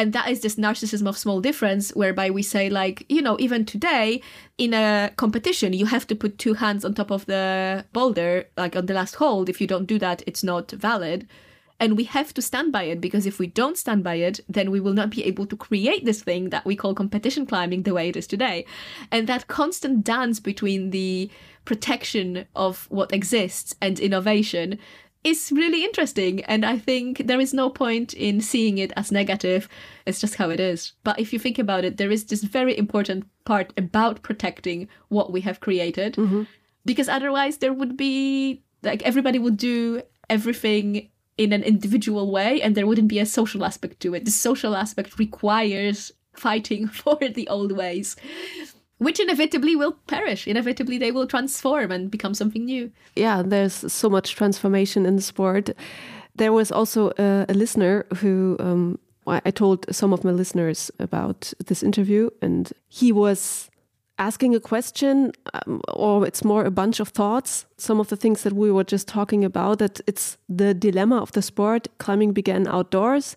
and that is this narcissism of small difference whereby we say like you know even today in a competition you have to put two hands on top of the boulder like on the last hold. If you don't do that it's not valid. And we have to stand by it because if we don't stand by it then we will not be able to create this thing that we call competition climbing the way it is today. And that constant dance between the protection of what exists and innovation is really interesting and i think there is no point in seeing it as negative. It's just how it is. But if you think about it there is this very important part about protecting what we have created. Mm-hmm. because otherwise there would be like everybody would do everything in an individual way and there wouldn't be a social aspect to it. The social aspect requires fighting for the old ways which inevitably will perish. Inevitably, they will transform and become something new. Yeah, there's so much transformation in the sport. There was also a, a listener who um, I told some of my listeners about this interview, and he was asking a question, um, or it's more a bunch of thoughts. Some of the things that we were just talking about, that it's the dilemma of the sport. Climbing began outdoors,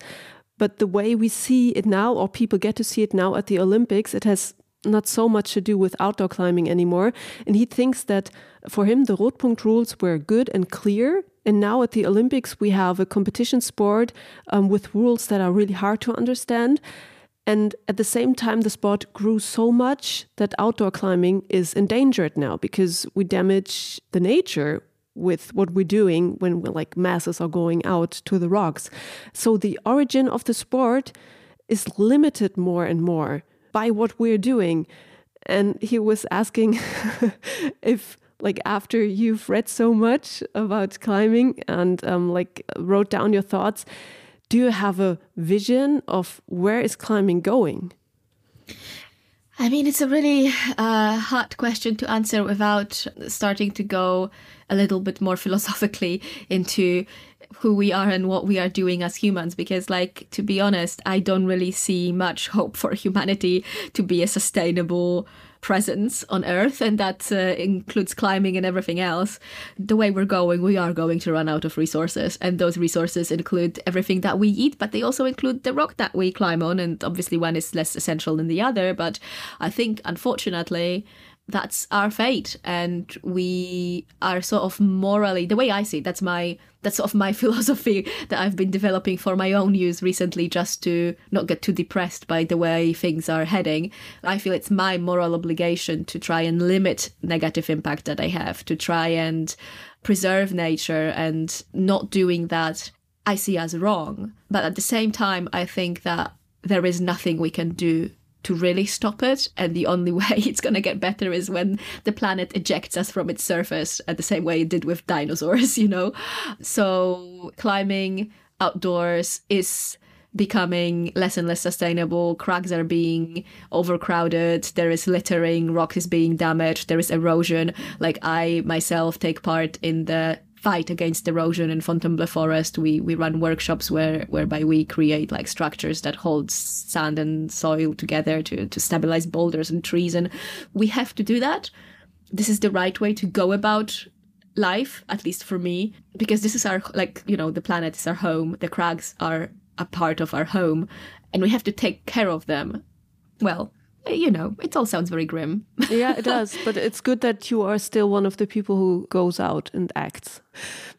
but the way we see it now, or people get to see it now at the Olympics, it has not so much to do with outdoor climbing anymore. And he thinks that for him, the Rotpunkt rules were good and clear. And now at the Olympics, we have a competition sport um, with rules that are really hard to understand. And at the same time, the sport grew so much that outdoor climbing is endangered now because we damage the nature with what we're doing when we're like masses are going out to the rocks. So the origin of the sport is limited more and more by what we're doing. And he was asking if, like, after you've read so much about climbing and um, like wrote down your thoughts, do you have a vision of where is climbing going? I mean, it's a really uh, hard question to answer without starting to go a little bit more philosophically into who we are and what we are doing as humans because like to be honest i don't really see much hope for humanity to be a sustainable presence on earth and that uh, includes climbing and everything else. The way we're going we are going to run out of resources and those resources include everything that we eat but they also include the rock that we climb on and obviously one is less essential than the other but i think unfortunately that's our fate and we are sort of morally the way i see it that's my that's sort of my philosophy that i've been developing for my own use recently just to not get too depressed by the way things are heading. I feel it's my moral obligation to try and limit negative impact that i have to try and preserve nature and not doing that i see as wrong. But at the same time i think that there is nothing we can do to really stop it. And the only way it's going to get better is when the planet ejects us from its surface at the same way it did with dinosaurs, you know? So climbing outdoors is becoming less and less sustainable. Crags are being overcrowded. There is littering. Rock is being damaged. There is erosion. Like I myself take part in the fight against erosion in Fontainebleau Forest. We we run workshops where whereby we create like structures that hold sand and soil together to to stabilize boulders and trees, and we have to do that. This is the right way to go about life, at least for me, because this is our like you know the planet is our home. The crags are a part of our home, and we have to take care of them. Well, you know, it all sounds very grim. yeah, it does. But it's good that you are still one of the people who goes out and acts.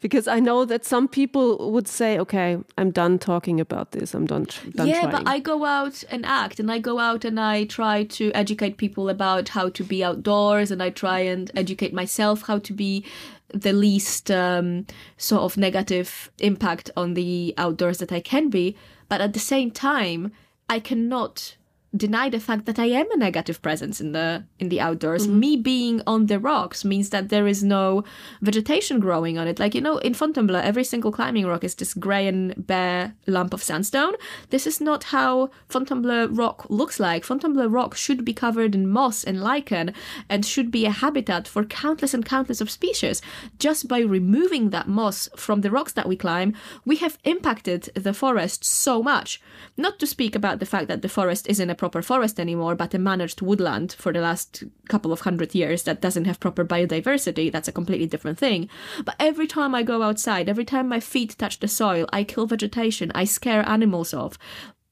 Because I know that some people would say, okay, I'm done talking about this. I'm done, done yeah, trying. but I go out and act and I go out and I try to educate people about how to be outdoors and I try and educate myself how to be the least um, sort of negative impact on the outdoors that I can be. But at the same time, I cannot deny the fact that I am a negative presence in the in the outdoors. Mm-hmm. Me being on the rocks means that there is no vegetation growing on it. Like you know, in Fontainebleau, every single climbing rock is this grey and bare lump of sandstone. This is not how Fontainebleau rock looks like. Fontainebleau rock should be covered in moss and lichen and should be a habitat for countless and countless of species. Just by removing that moss from the rocks that we climb, we have impacted the forest so much. Not to speak about the fact that the forest isn't a proper forest anymore, but a managed woodland for the last couple of hundred years that doesn't have proper biodiversity, that's a completely different thing. But every time I go outside, every time my feet touch the soil, I kill vegetation, I scare animals off.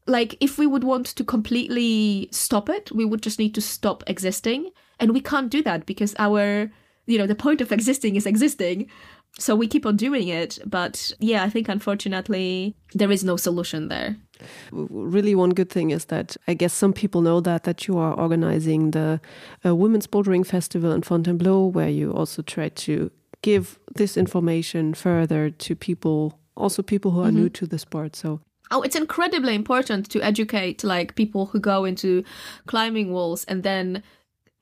Like, if we would want to completely stop it, we would just need to stop existing. And we can't do that because our, you know, the point of existing is existing. So we keep on doing it. But yeah, I think unfortunately, there is no solution there really one good thing is that I guess some people know that that you are organizing the uh, Women's Bouldering Festival in Fontainebleau, where you also try to give this information further to people, also people who are mm -hmm. new to the sport. So Oh, it's incredibly important to educate like people who go into climbing walls and then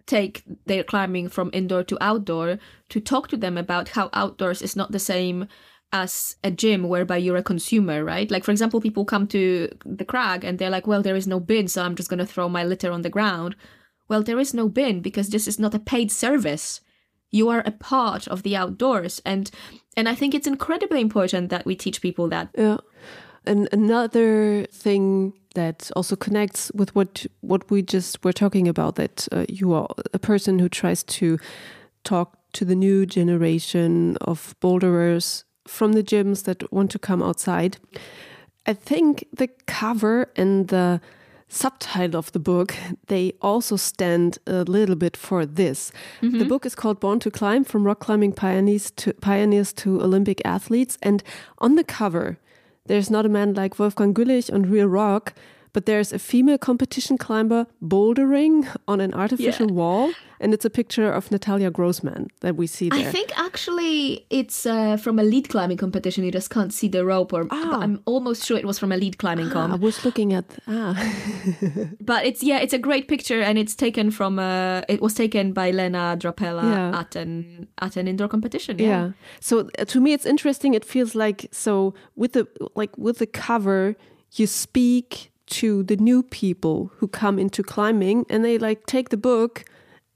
take their climbing from indoor to outdoor to talk to them about how outdoors is not the same as a gym whereby you're a consumer, right? Like, for example, people come to the crag and they're like, well, there is no bin, so I'm just going to throw my litter on the ground. Well, there is no bin because this is not a paid service. You are a part of the outdoors. And, and I think it's incredibly important that we teach people that. Yeah. And another thing that also connects with what what we just were talking about that uh, you are a person who tries to talk to the new generation of boulderers from the gyms that want to come outside. I think the cover and the subtitle of the book they also stand a little bit for this. Mm -hmm. The book is called Born to Climb from rock climbing pioneers to pioneers to Olympic athletes and on the cover there's not a man like Wolfgang Güllich on real rock but there's a female competition climber bouldering on an artificial yeah. wall and it's a picture of Natalia Grossman that we see there. I think actually it's uh, from a lead climbing competition. You just can't see the rope, or ah. I'm almost sure it was from a lead climbing ah, comp. I was looking at ah, but it's yeah, it's a great picture, and it's taken from uh, it was taken by Lena Drapella yeah. at an at an indoor competition. Yeah. yeah. So uh, to me, it's interesting. It feels like so with the like with the cover, you speak to the new people who come into climbing and they like take the book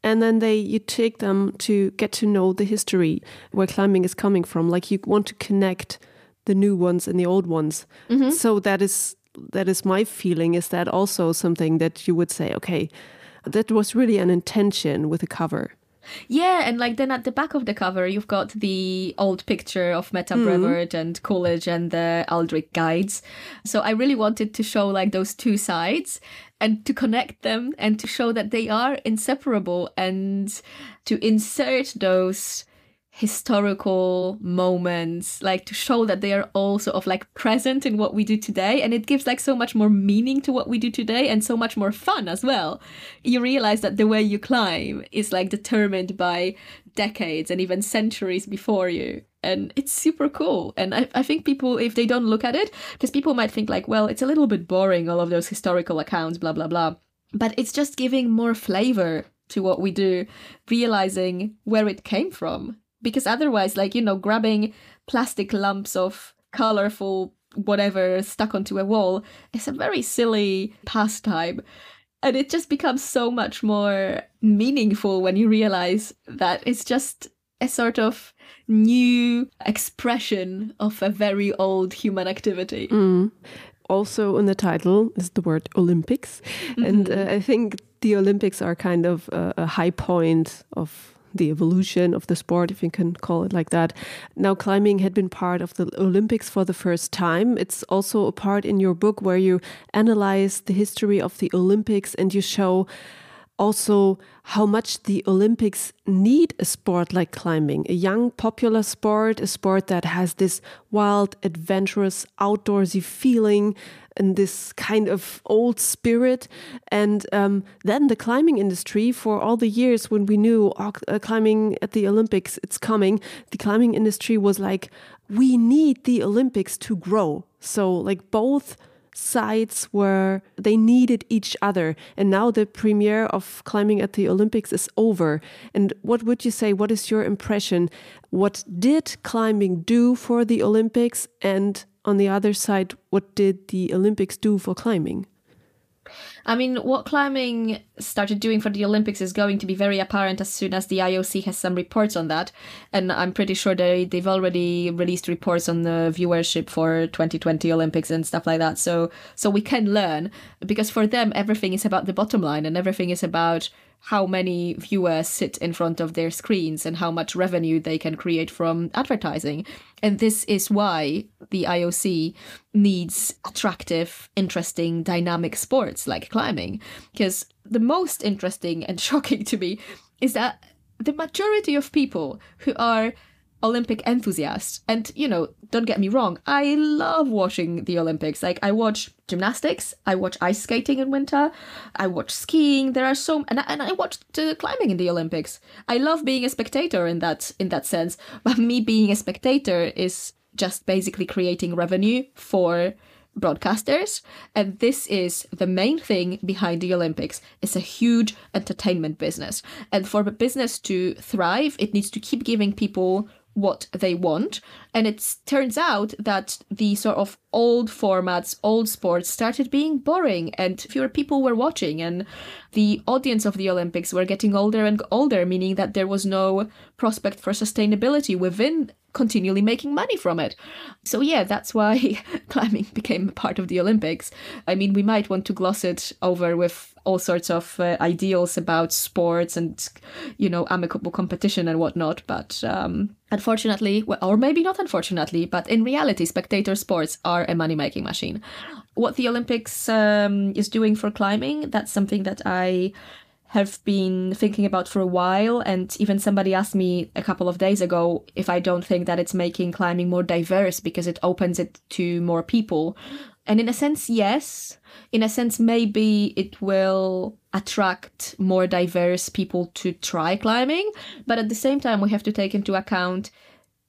and then they you take them to get to know the history where climbing is coming from. Like you want to connect the new ones and the old ones. Mm -hmm. so that is that is my feeling. Is that also something that you would say okay that was really an intention with the cover yeah, and like then at the back of the cover, you've got the old picture of Meta mm. Brevoort and Coolidge and the Aldrich guides. So I really wanted to show like those two sides and to connect them and to show that they are inseparable and to insert those historical moments like to show that they are also of like present in what we do today and it gives like so much more meaning to what we do today and so much more fun as well. You realize that the way you climb is like determined by decades and even centuries before you and it's super cool. And I, I think people if they don't look at it because people might think like well it's a little bit boring all of those historical accounts blah blah blah. But it's just giving more flavor to what we do realizing where it came from because otherwise like you know grabbing plastic lumps of colorful whatever stuck onto a wall is a very silly pastime and it just becomes so much more meaningful when you realize that it's just a sort of new expression of a very old human activity. Mm. Also, in the title is the word Olympics. Mm -hmm. And uh, I think the Olympics are kind of a, a high point of the evolution of the sport, if you can call it like that. Now, climbing had been part of the Olympics for the first time. It's also a part in your book where you analyze the history of the Olympics and you show also how much the Olympics need a sport like climbing, a young, popular sport, a sport that has this wild, adventurous, outdoorsy feeling and this kind of old spirit. And um, then the climbing industry, for all the years when we knew oh, uh, climbing at the Olympics, it's coming, the climbing industry was like, we need the Olympics to grow. So, like, both sides where they needed each other. And now the premiere of climbing at the Olympics is over. And what would you say? What is your impression? What did climbing do for the Olympics? And on the other side, what did the Olympics do for climbing? I mean, what climbing started doing for the Olympics is going to be very apparent as soon as the IOC has some reports on that. And I'm pretty sure they, they've already released reports on the viewership for 2020 Olympics and stuff like that. So, so we can learn because for them, everything is about the bottom line and everything is about how many viewers sit in front of their screens and how much revenue they can create from advertising. And this is why the IOC needs attractive, interesting, dynamic sports like climbing. Because the most interesting and shocking to me is that the majority of people who are Olympic enthusiast. And, you know, don't get me wrong, I love watching the Olympics. Like, I watch gymnastics, I watch ice skating in winter, I watch skiing. There are so, and I, and I watch climbing in the Olympics. I love being a spectator in that in that sense. But me being a spectator is just basically creating revenue for broadcasters and this is the main thing behind the olympics it's a huge entertainment business and for a business to thrive it needs to keep giving people what they want. And it turns out that the sort of old formats, old sports started being boring and fewer people were watching. And the audience of the Olympics were getting older and older, meaning that there was no prospect for sustainability within continually making money from it. So yeah, that's why climbing became part of the Olympics. I mean, we might want to gloss it over with all sorts of uh, ideals about sports and you know amicable competition and whatnot, but um, unfortunately, or maybe not unfortunately, but in reality, spectator sports are a money making machine. What the Olympics um, is doing for climbing, that's something that I have been thinking about for a while. And even somebody asked me a couple of days ago if I don't think that it's making climbing more diverse because it opens it to more people. And in a sense, yes. In a sense, maybe it will attract more diverse people to try climbing. But at the same time, we have to take into account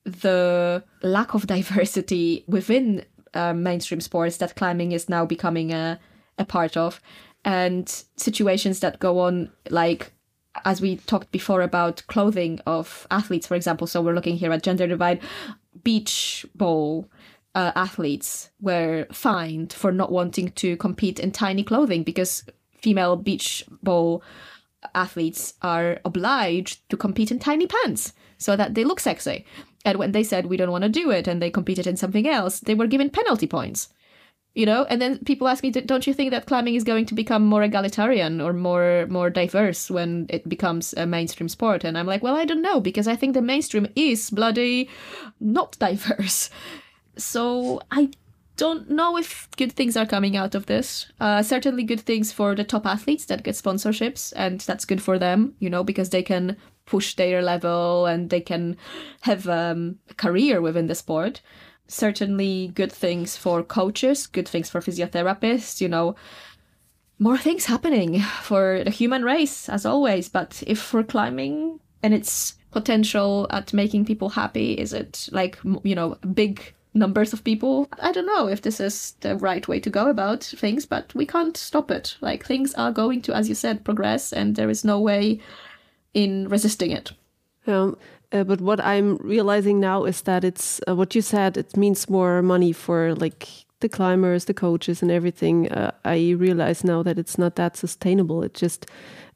the lack of diversity within uh, mainstream sports that climbing is now becoming a, a part of and situations that go on like as we talked before about clothing of athletes for example so we're looking here at gender divide beach bowl uh, athletes were fined for not wanting to compete in tiny clothing because female beach ball athletes are obliged to compete in tiny pants so that they look sexy. And when they said we don't want to do it and they competed in something else, they were given penalty points. You know, and then people ask me, don't you think that climbing is going to become more egalitarian or more more diverse when it becomes a mainstream sport? And I'm like, well, I don't know because I think the mainstream is bloody not diverse. So I don't know if good things are coming out of this. Uh, certainly, good things for the top athletes that get sponsorships, and that's good for them, you know, because they can push their level and they can have um, a career within the sport. Certainly, good things for coaches, good things for physiotherapists, you know. More things happening for the human race, as always. But if for climbing and its potential at making people happy, is it like, you know, big numbers of people. I don't know if this is the right way to go about things, but we can't stop it. Like things are going to, as you said, progress, and there is no way in resisting it. Yeah. Uh, but what I'm realizing now is that it's uh, what you said. It means more money for like the climbers, the coaches, and everything. Uh, I realize now that it's not that sustainable. It just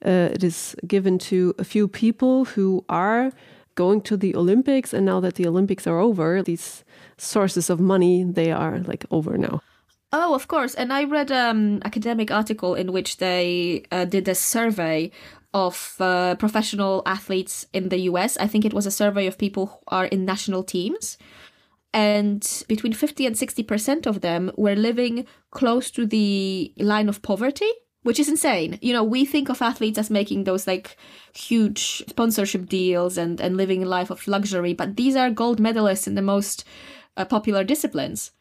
uh, it is given to a few people who are going to the Olympics, and now that the Olympics are over, these sources of money they are like over now. Oh, of course. And I read an um, academic article in which they uh, did a survey of uh, professional athletes in the US. I think it was a survey of people who are in national teams. And between 50 and 60% of them were living close to the line of poverty, which is insane. You know, we think of athletes as making those like huge sponsorship deals and, and living a life of luxury, but these are gold medalists in the most uh, popular disciplines.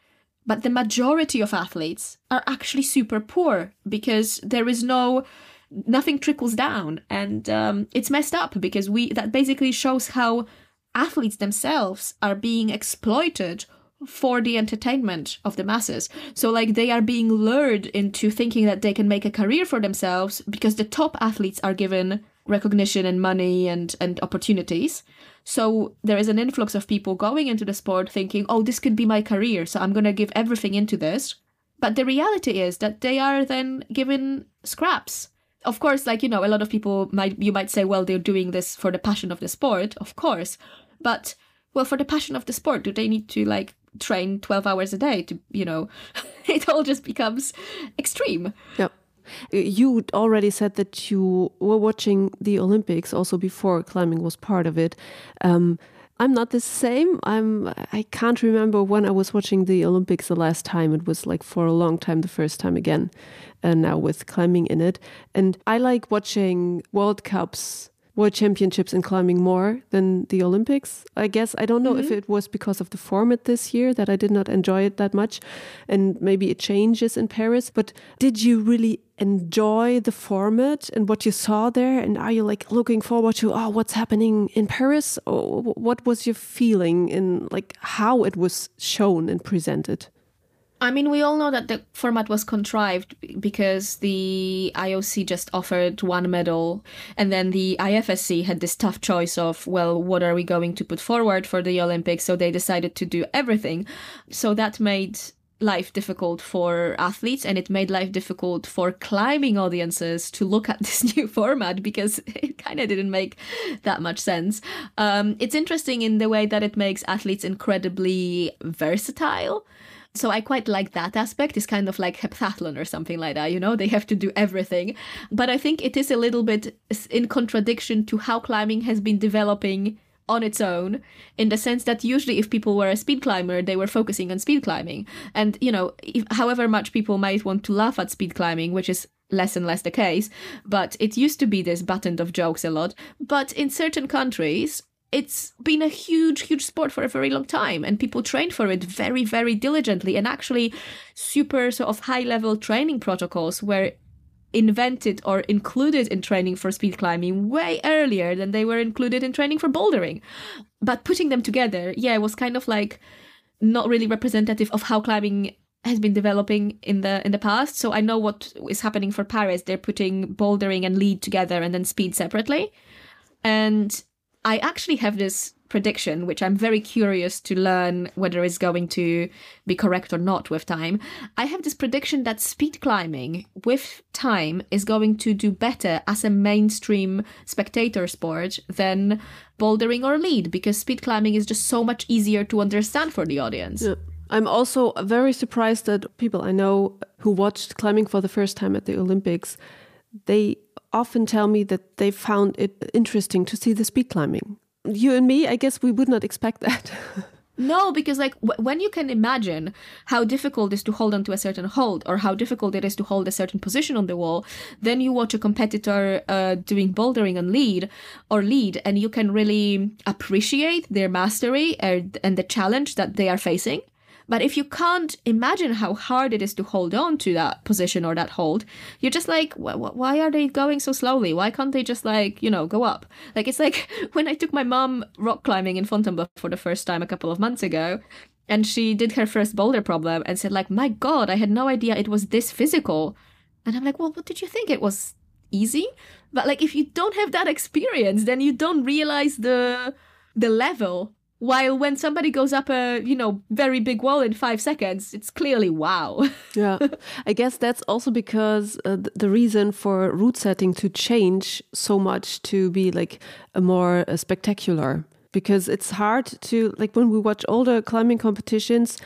But the majority of athletes are actually super poor because there is no nothing trickles down and um, it's messed up because we that basically shows how athletes themselves are being exploited for the entertainment of the masses. So, like, they are being lured into thinking that they can make a career for themselves because the top athletes are given recognition and money and, and opportunities. So, there is an influx of people going into the sport thinking, oh, this could be my career, so I'm going to give everything into this. But the reality is that they are then given scraps of course, like, you know, a lot of people might, you might say, well, they're doing this for the passion of the sport, of course. But, well, for the passion of the sport, do they need to, like, train 12 hours a day to, you know, it all just becomes extreme. Yeah. You already said that you were watching the Olympics also before climbing was part of it. Um, I'm not the same. I'm I can't remember when I was watching the Olympics the last time. It was like for a long time the first time again. And now with climbing in it. And I like watching World Cups World Championships in climbing more than the Olympics. I guess I don't know mm -hmm. if mm-hmm. it was because of the format this year that I did not enjoy it that much, and maybe it changes in Paris. But did you really enjoy the format and what you saw there? And are you like looking forward to oh what's happening in Paris? Or what was your feeling in like how it was shown and presented? I mean, we all know that the format was contrived because the IOC just offered one medal, and then the IFSC had this tough choice of, well, what are we going to put forward for the Olympics? So they decided to do everything. So that made life difficult for athletes and it made life difficult for climbing audiences to look at this new format because it kind of didn't make that much sense. Um, it's interesting in the way that it makes athletes incredibly versatile so I quite like that aspect. It's kind of like heptathlon or something like that, you know, they have to do everything. But I think it is a little bit in contradiction to how climbing has been developing on its own in the sense that usually if people were a speed climber they were focusing on speed climbing and you know if, however much people might want to laugh at speed climbing which is less and less the case but it used to be this button of jokes a lot but in certain countries it's been a huge, huge sport for a very long time, and people train for it very, very diligently. And actually, super sort of high level training protocols were invented or included in training for speed climbing way earlier than they were included in training for bouldering. But putting them together, yeah, was kind of like not really representative of how climbing has been developing in the in the past. So I know what is happening for Paris. They're putting bouldering and lead together and then speed separately. And I actually have this prediction, which I'm very curious to learn whether it's going to be correct or not with time. I have this prediction that speed climbing with time is going to do better as a mainstream spectator sport than bouldering or lead because speed climbing is just so much easier to understand for the audience. Yeah. I'm also very surprised that people I know who watched climbing for the first time at the Olympics, they often tell me that they found it interesting to see the speed climbing. You and me, I guess we would not expect that. No, because like when you can imagine how difficult it is to hold on to a certain hold or how difficult it is to hold a certain position on the wall, then you watch a competitor uh, doing bouldering on lead or lead, and you can really appreciate their mastery and, and the challenge that they are facing. But if you can't imagine how hard it is to hold on to that position or that hold, you're just like, why are they going so slowly? Why can't they just like, you know, go up? Like it's like when I took my mom rock climbing in Fontainebleau for the first time a couple of months ago, and she did her first boulder problem and said like, my God, I had no idea it was this physical. And I'm like, well, what did you think? It was easy? But like, if you don't have that experience, then you don't realize the the level while when somebody goes up a, you know, very big wall in five seconds, it's clearly wow. yeah. I guess that's also because uh, the reason for route setting to change so much to be like a more uh, spectacular. Because it's hard to, like, when we watch older climbing competitions,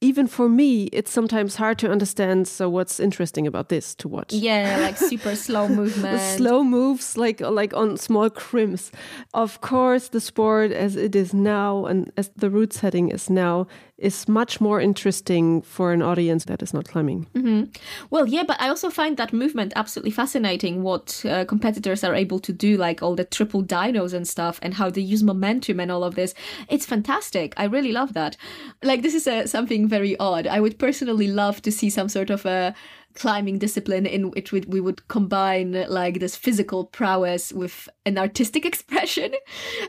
even for me, it's sometimes hard to understand. So, what's interesting about this to watch? Yeah, like super slow movement, slow moves, like like on small crimps. Of course, the sport as it is now and as the route setting is now is much more interesting for an audience that is not climbing. Mm-hmm. Well, yeah, but I also find that movement absolutely fascinating. What uh, competitors are able to do, like all the triple dynos and stuff, and how they use momentum and all of this. It's fantastic. I really love that. Like this is a, uh, something very odd. I would personally love to see some sort of a climbing discipline in which we, we would combine like this physical prowess with an artistic expression.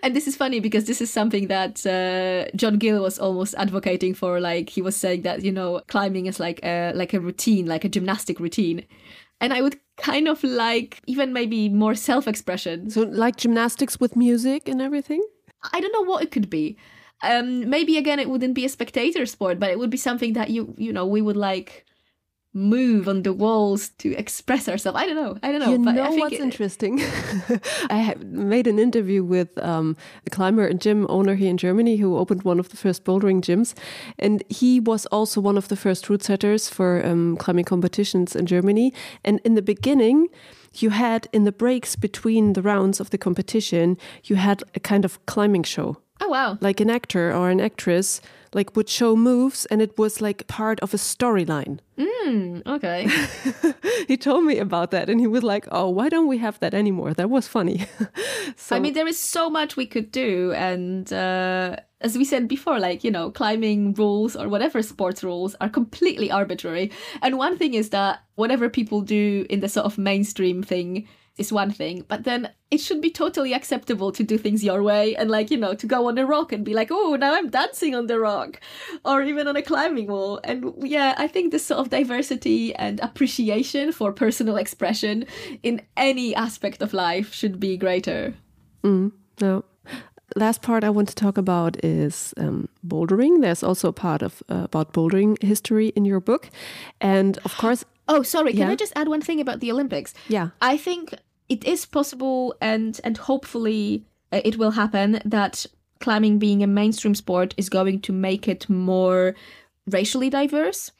And this is funny because this is something that uh, John Gill was almost advocating for. Like he was saying that you know climbing is like a like a routine, like a gymnastic routine. And I would kind of like even maybe more self expression. So like gymnastics with music and everything. I don't know what it could be. Um, maybe again it wouldn't be a spectator sport, but it would be something that you you know we would like move on the walls to express ourselves. I don't know. I don't know. You but know what's it, interesting? I made an interview with um, a climber and gym owner here in Germany who opened one of the first bouldering gyms, and he was also one of the first route setters for um, climbing competitions in Germany. And in the beginning, you had in the breaks between the rounds of the competition, you had a kind of climbing show. Oh wow! Like an actor or an actress like would show moves and it was like part of a storyline. Mm, okay. he told me about that and he was like, "Oh, why don't we have that anymore?" That was funny. so, I mean, there is so much we could do and uh, as we said before, like, you know, climbing rules or whatever sports rules are completely arbitrary. And one thing is that whatever people do in the sort of mainstream thing is one thing, but then it should be totally acceptable to do things your way and like, you know, to go on a rock and be like, oh, now I'm dancing on the rock or even on a climbing wall. And yeah, I think this sort of diversity and appreciation for personal expression in any aspect of life should be greater. Mm, no. Last part I want to talk about is um, bouldering. There's also a part of uh, about bouldering history in your book, and of course. Oh, sorry. Can yeah. I just add one thing about the Olympics? Yeah. I think it is possible and and hopefully uh, it will happen that climbing being a mainstream sport is going to make it more racially diverse.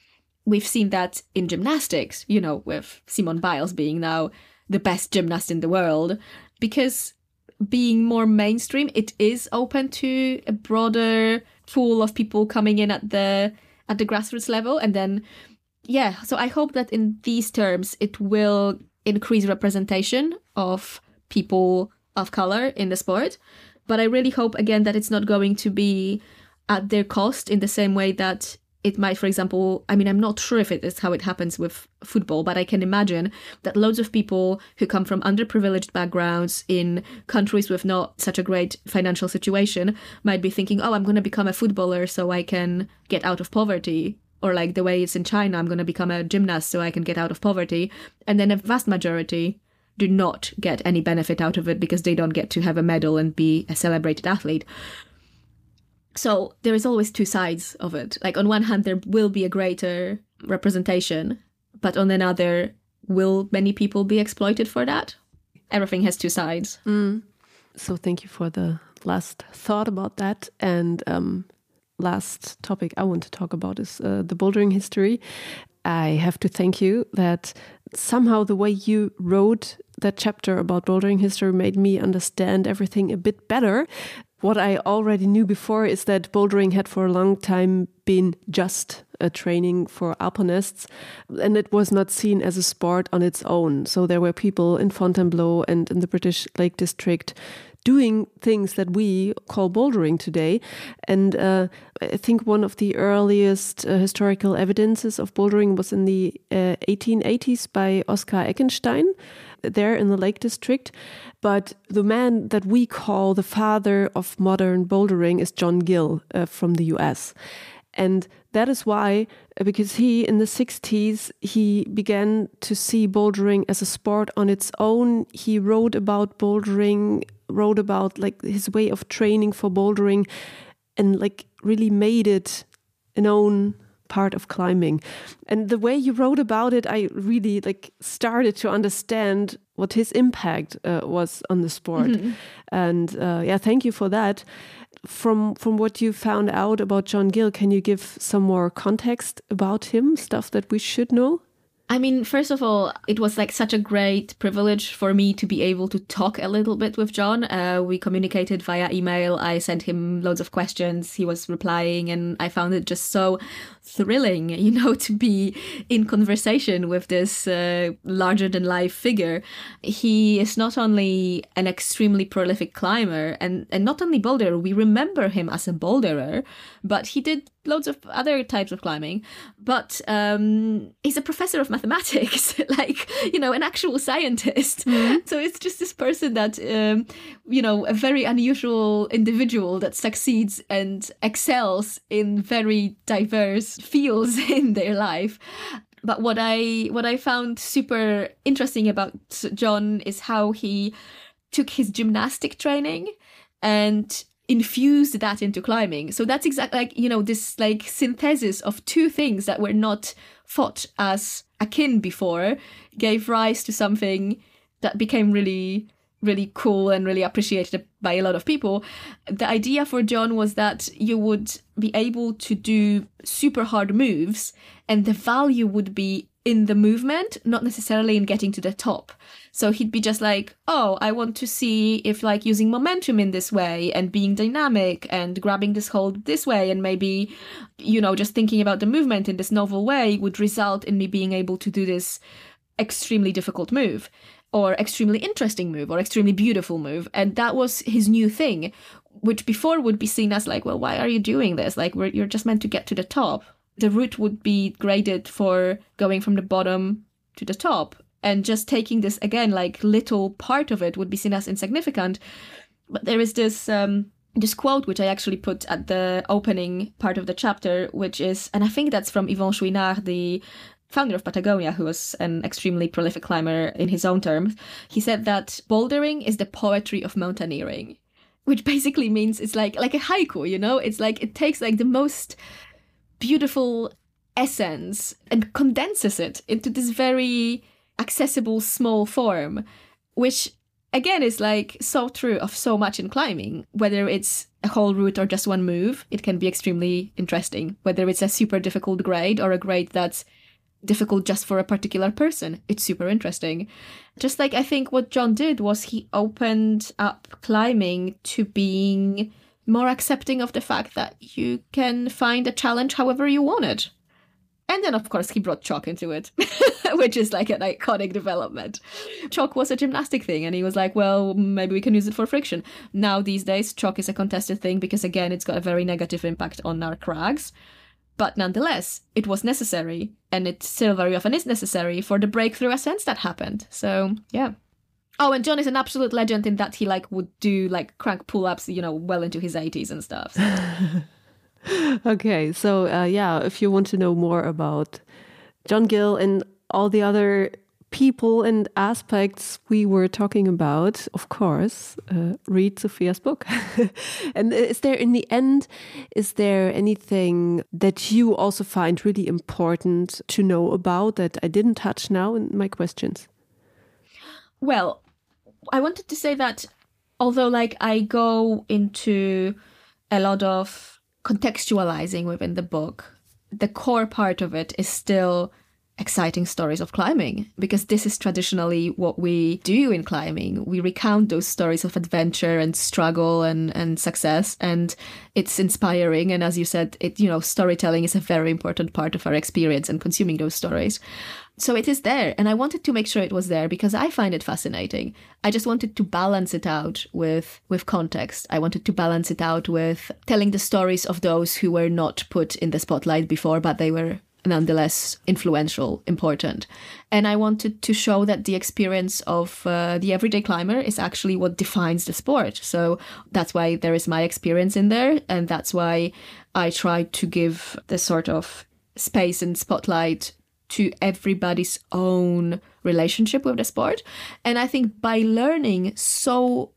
We've seen that in gymnastics, you know, with Simone Biles being now the best gymnast in the world because being more mainstream it is open to a broader pool of people coming in at the at the grassroots level and then yeah so i hope that in these terms it will increase representation of people of color in the sport. But I really hope again that it's not going to be at their cost in the same way that it might, for example, I mean, I'm not sure if it is how it happens with football, but I can imagine that loads of people who come from underprivileged backgrounds in countries with not such a great financial situation might be thinking, oh, I'm going to become a footballer so I can get out of poverty or like the way it's in China, I'm going to become a gymnast so I can get out of poverty. And then a vast majority do not get any benefit out of it because they don't get to have a medal and be a celebrated athlete. So there is always two sides of it. Like on one hand, there will be a greater representation, but on another, will many people be exploited for that? Everything has two sides. Mm. So thank you for the last thought about that. And um, last topic I want to talk about is uh, the bouldering history. I have to thank you that somehow the way you wrote that chapter about bouldering history made me understand everything a bit better. What I already knew before is that bouldering had for a long time been just a training for alpinists, and it was not seen as a sport on its own. So there were people in Fontainebleau and in the British Lake District doing things that we call bouldering today. And uh, I think one of the earliest uh, historical evidences of bouldering was in the uh, 1880s by Oskar Eckenstein there in the Lake District. But the man that we call the father of modern bouldering is John Gill uh, from the US. And that is why, because he in the 60s, he began to see bouldering as a sport on its own. He wrote about bouldering, wrote about like his way of training for bouldering, and like really made it an own part of climbing. And the way you wrote about it, I really like started to understand what his impact uh, was on the sport. Mm -hmm. And uh, yeah, thank you for that. From from what you found out about John Gill, can you give some more context about him, stuff that we should know? I mean, first of all, it was like such a great privilege for me to be able to talk a little bit with John. Uh, we communicated via email. I sent him loads of questions. He was replying, and I found it just so thrilling, you know, to be in conversation with this uh, larger than life figure. He is not only an extremely prolific climber and, and not only boulderer, we remember him as a boulderer, but he did loads of other types of climbing. But um, he's a professor of mathematics, like, you know, an actual scientist. Mm-hmm. So it's just this person that, um, you know, a very unusual individual that succeeds and excels in very diverse fields in their life but what i what i found super interesting about john is how he took his gymnastic training and infused that into climbing so that's exactly like you know this like synthesis of two things that were not thought as akin before gave rise to something that became really really cool and really appreciated by a lot of people. The idea for John was that you would be able to do super hard moves and the value would be in the movement, not necessarily in getting to the top. So he'd be just like, oh, I want to see if like using momentum in this way and being dynamic and grabbing this hold this way and maybe, you know, just thinking about the movement in this novel way would result in me being able to do this extremely difficult move or extremely interesting move or extremely beautiful move. And that was his new thing, which before would be seen as like, well, why are you doing this? Like, you're just meant to get to the top. The route would be graded for going from the bottom to the top. And just taking this again, like little part of it would be seen as insignificant. But there is this um, this quote which I actually put at the opening part of the chapter, which is, and I think that's from Yvon Chouinard, the founder of Patagonia, who was an extremely prolific climber in his own terms, he said that bouldering is the poetry of mountaineering, which basically means it's like like a haiku, you know? It's like it takes like the most beautiful essence and condenses it into this very accessible small form, which again is like so true of so much in climbing, whether it's a whole route or just one move, it can be extremely interesting. Whether it's a super difficult grade or a grade that's difficult just for a particular person. It's super interesting. Just like I think what John did was he opened up climbing to being more accepting of the fact that you can find a challenge however you want it. And then, of course, he brought chalk into it, which is like an iconic development. Chalk was a gymnastic thing, and he was like, well, maybe we can use it for friction. Now, these days, chalk is a contested thing because, again, it's got a very negative impact on our crags. But nonetheless, it was necessary, and it still very often is necessary for the breakthrough ascents that happened. So, yeah. Oh, and John is an absolute legend in that he like would do like crank pull-ups, you know, well into his 80s and stuff. So. okay, so uh, yeah, if you want to know more about John Gill and all the other people and aspects we were talking about, of course, uh, read Zofia's book. and is there, in the end, is there anything that you also find really important to know about that I didn't touch now in my questions? Well, I wanted to say that although, like, I go into a lot of contextualizing within the book, the core part of it is still exciting stories of climbing because this is traditionally what we do in climbing. We recount those stories of adventure and struggle and, and success and it's inspiring and as you said it you know storytelling is a very important part of our experience and consuming those stories. So it is there and I wanted to make sure it was there because I find it fascinating. I just wanted to balance it out with with context. I wanted to balance it out with telling the stories of those who were not put in the spotlight before but they were nonetheless influential, important. And I wanted to show that the experience of uh, the everyday climber is actually what defines the sport. So that's why there is my experience in there. And that's why I try to give the sort of space and spotlight to everybody's own relationship with the sport. And I think by learning so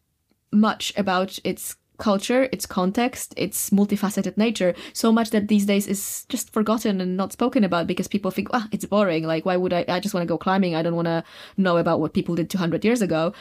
much about its culture, its context, its multifaceted nature, so much that these days is just forgotten and not spoken about because people think, ah, it's boring. Like, why would I? I just want to go climbing. I don't want to know about what people did 200 years ago.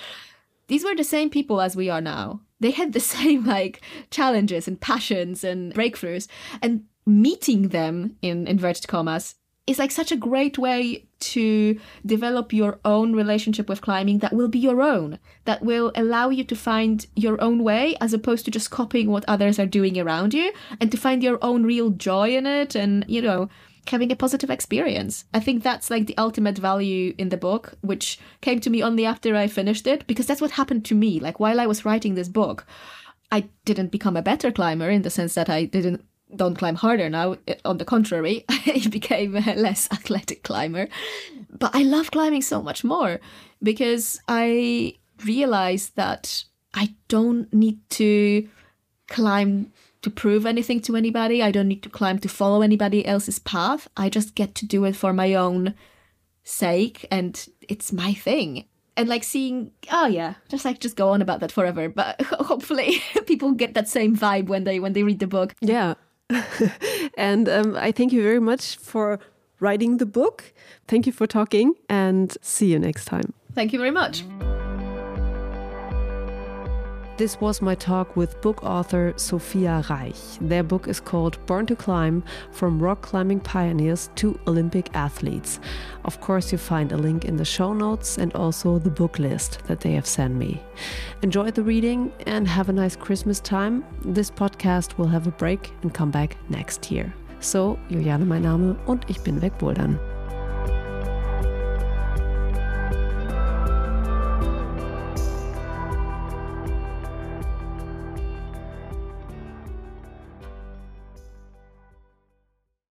These were the same people as we are now. They had the same, like, challenges and passions and breakthroughs. And meeting them, in inverted commas, is like such a great way to develop your own relationship with climbing that will be your own, that will allow you to find your own way as opposed to just copying what others are doing around you and to find your own real joy in it and, you know, having a positive experience. I think that's like the ultimate value in the book, which came to me only after I finished it, because that's what happened to me. Like while I was writing this book, I didn't become a better climber in the sense that I didn't don't climb harder now. On the contrary, I became a less athletic climber. But I love climbing so much more because I realized that I don't need to climb to prove anything to anybody. I don't need to climb to follow anybody else's path. I just get to do it for my own sake and it's my thing. And like seeing, oh yeah, just like just go on about that forever. But hopefully people get that same vibe when they when they read the book. Yeah, and um, I thank you very much for writing the book. Thank you for talking and see you next time. Thank you very much. This was my talk with book author Zofia Reych. Their book is called Born to Climb From Rock Climbing Pioneers to Olympic Athletes. Of course, you find a link in the show notes and also the book list that they have sent me. Enjoy the reading and have a nice Christmas time. This podcast will have a break and come back next year. So, Juliane mein Name und ich bin wegbouldern.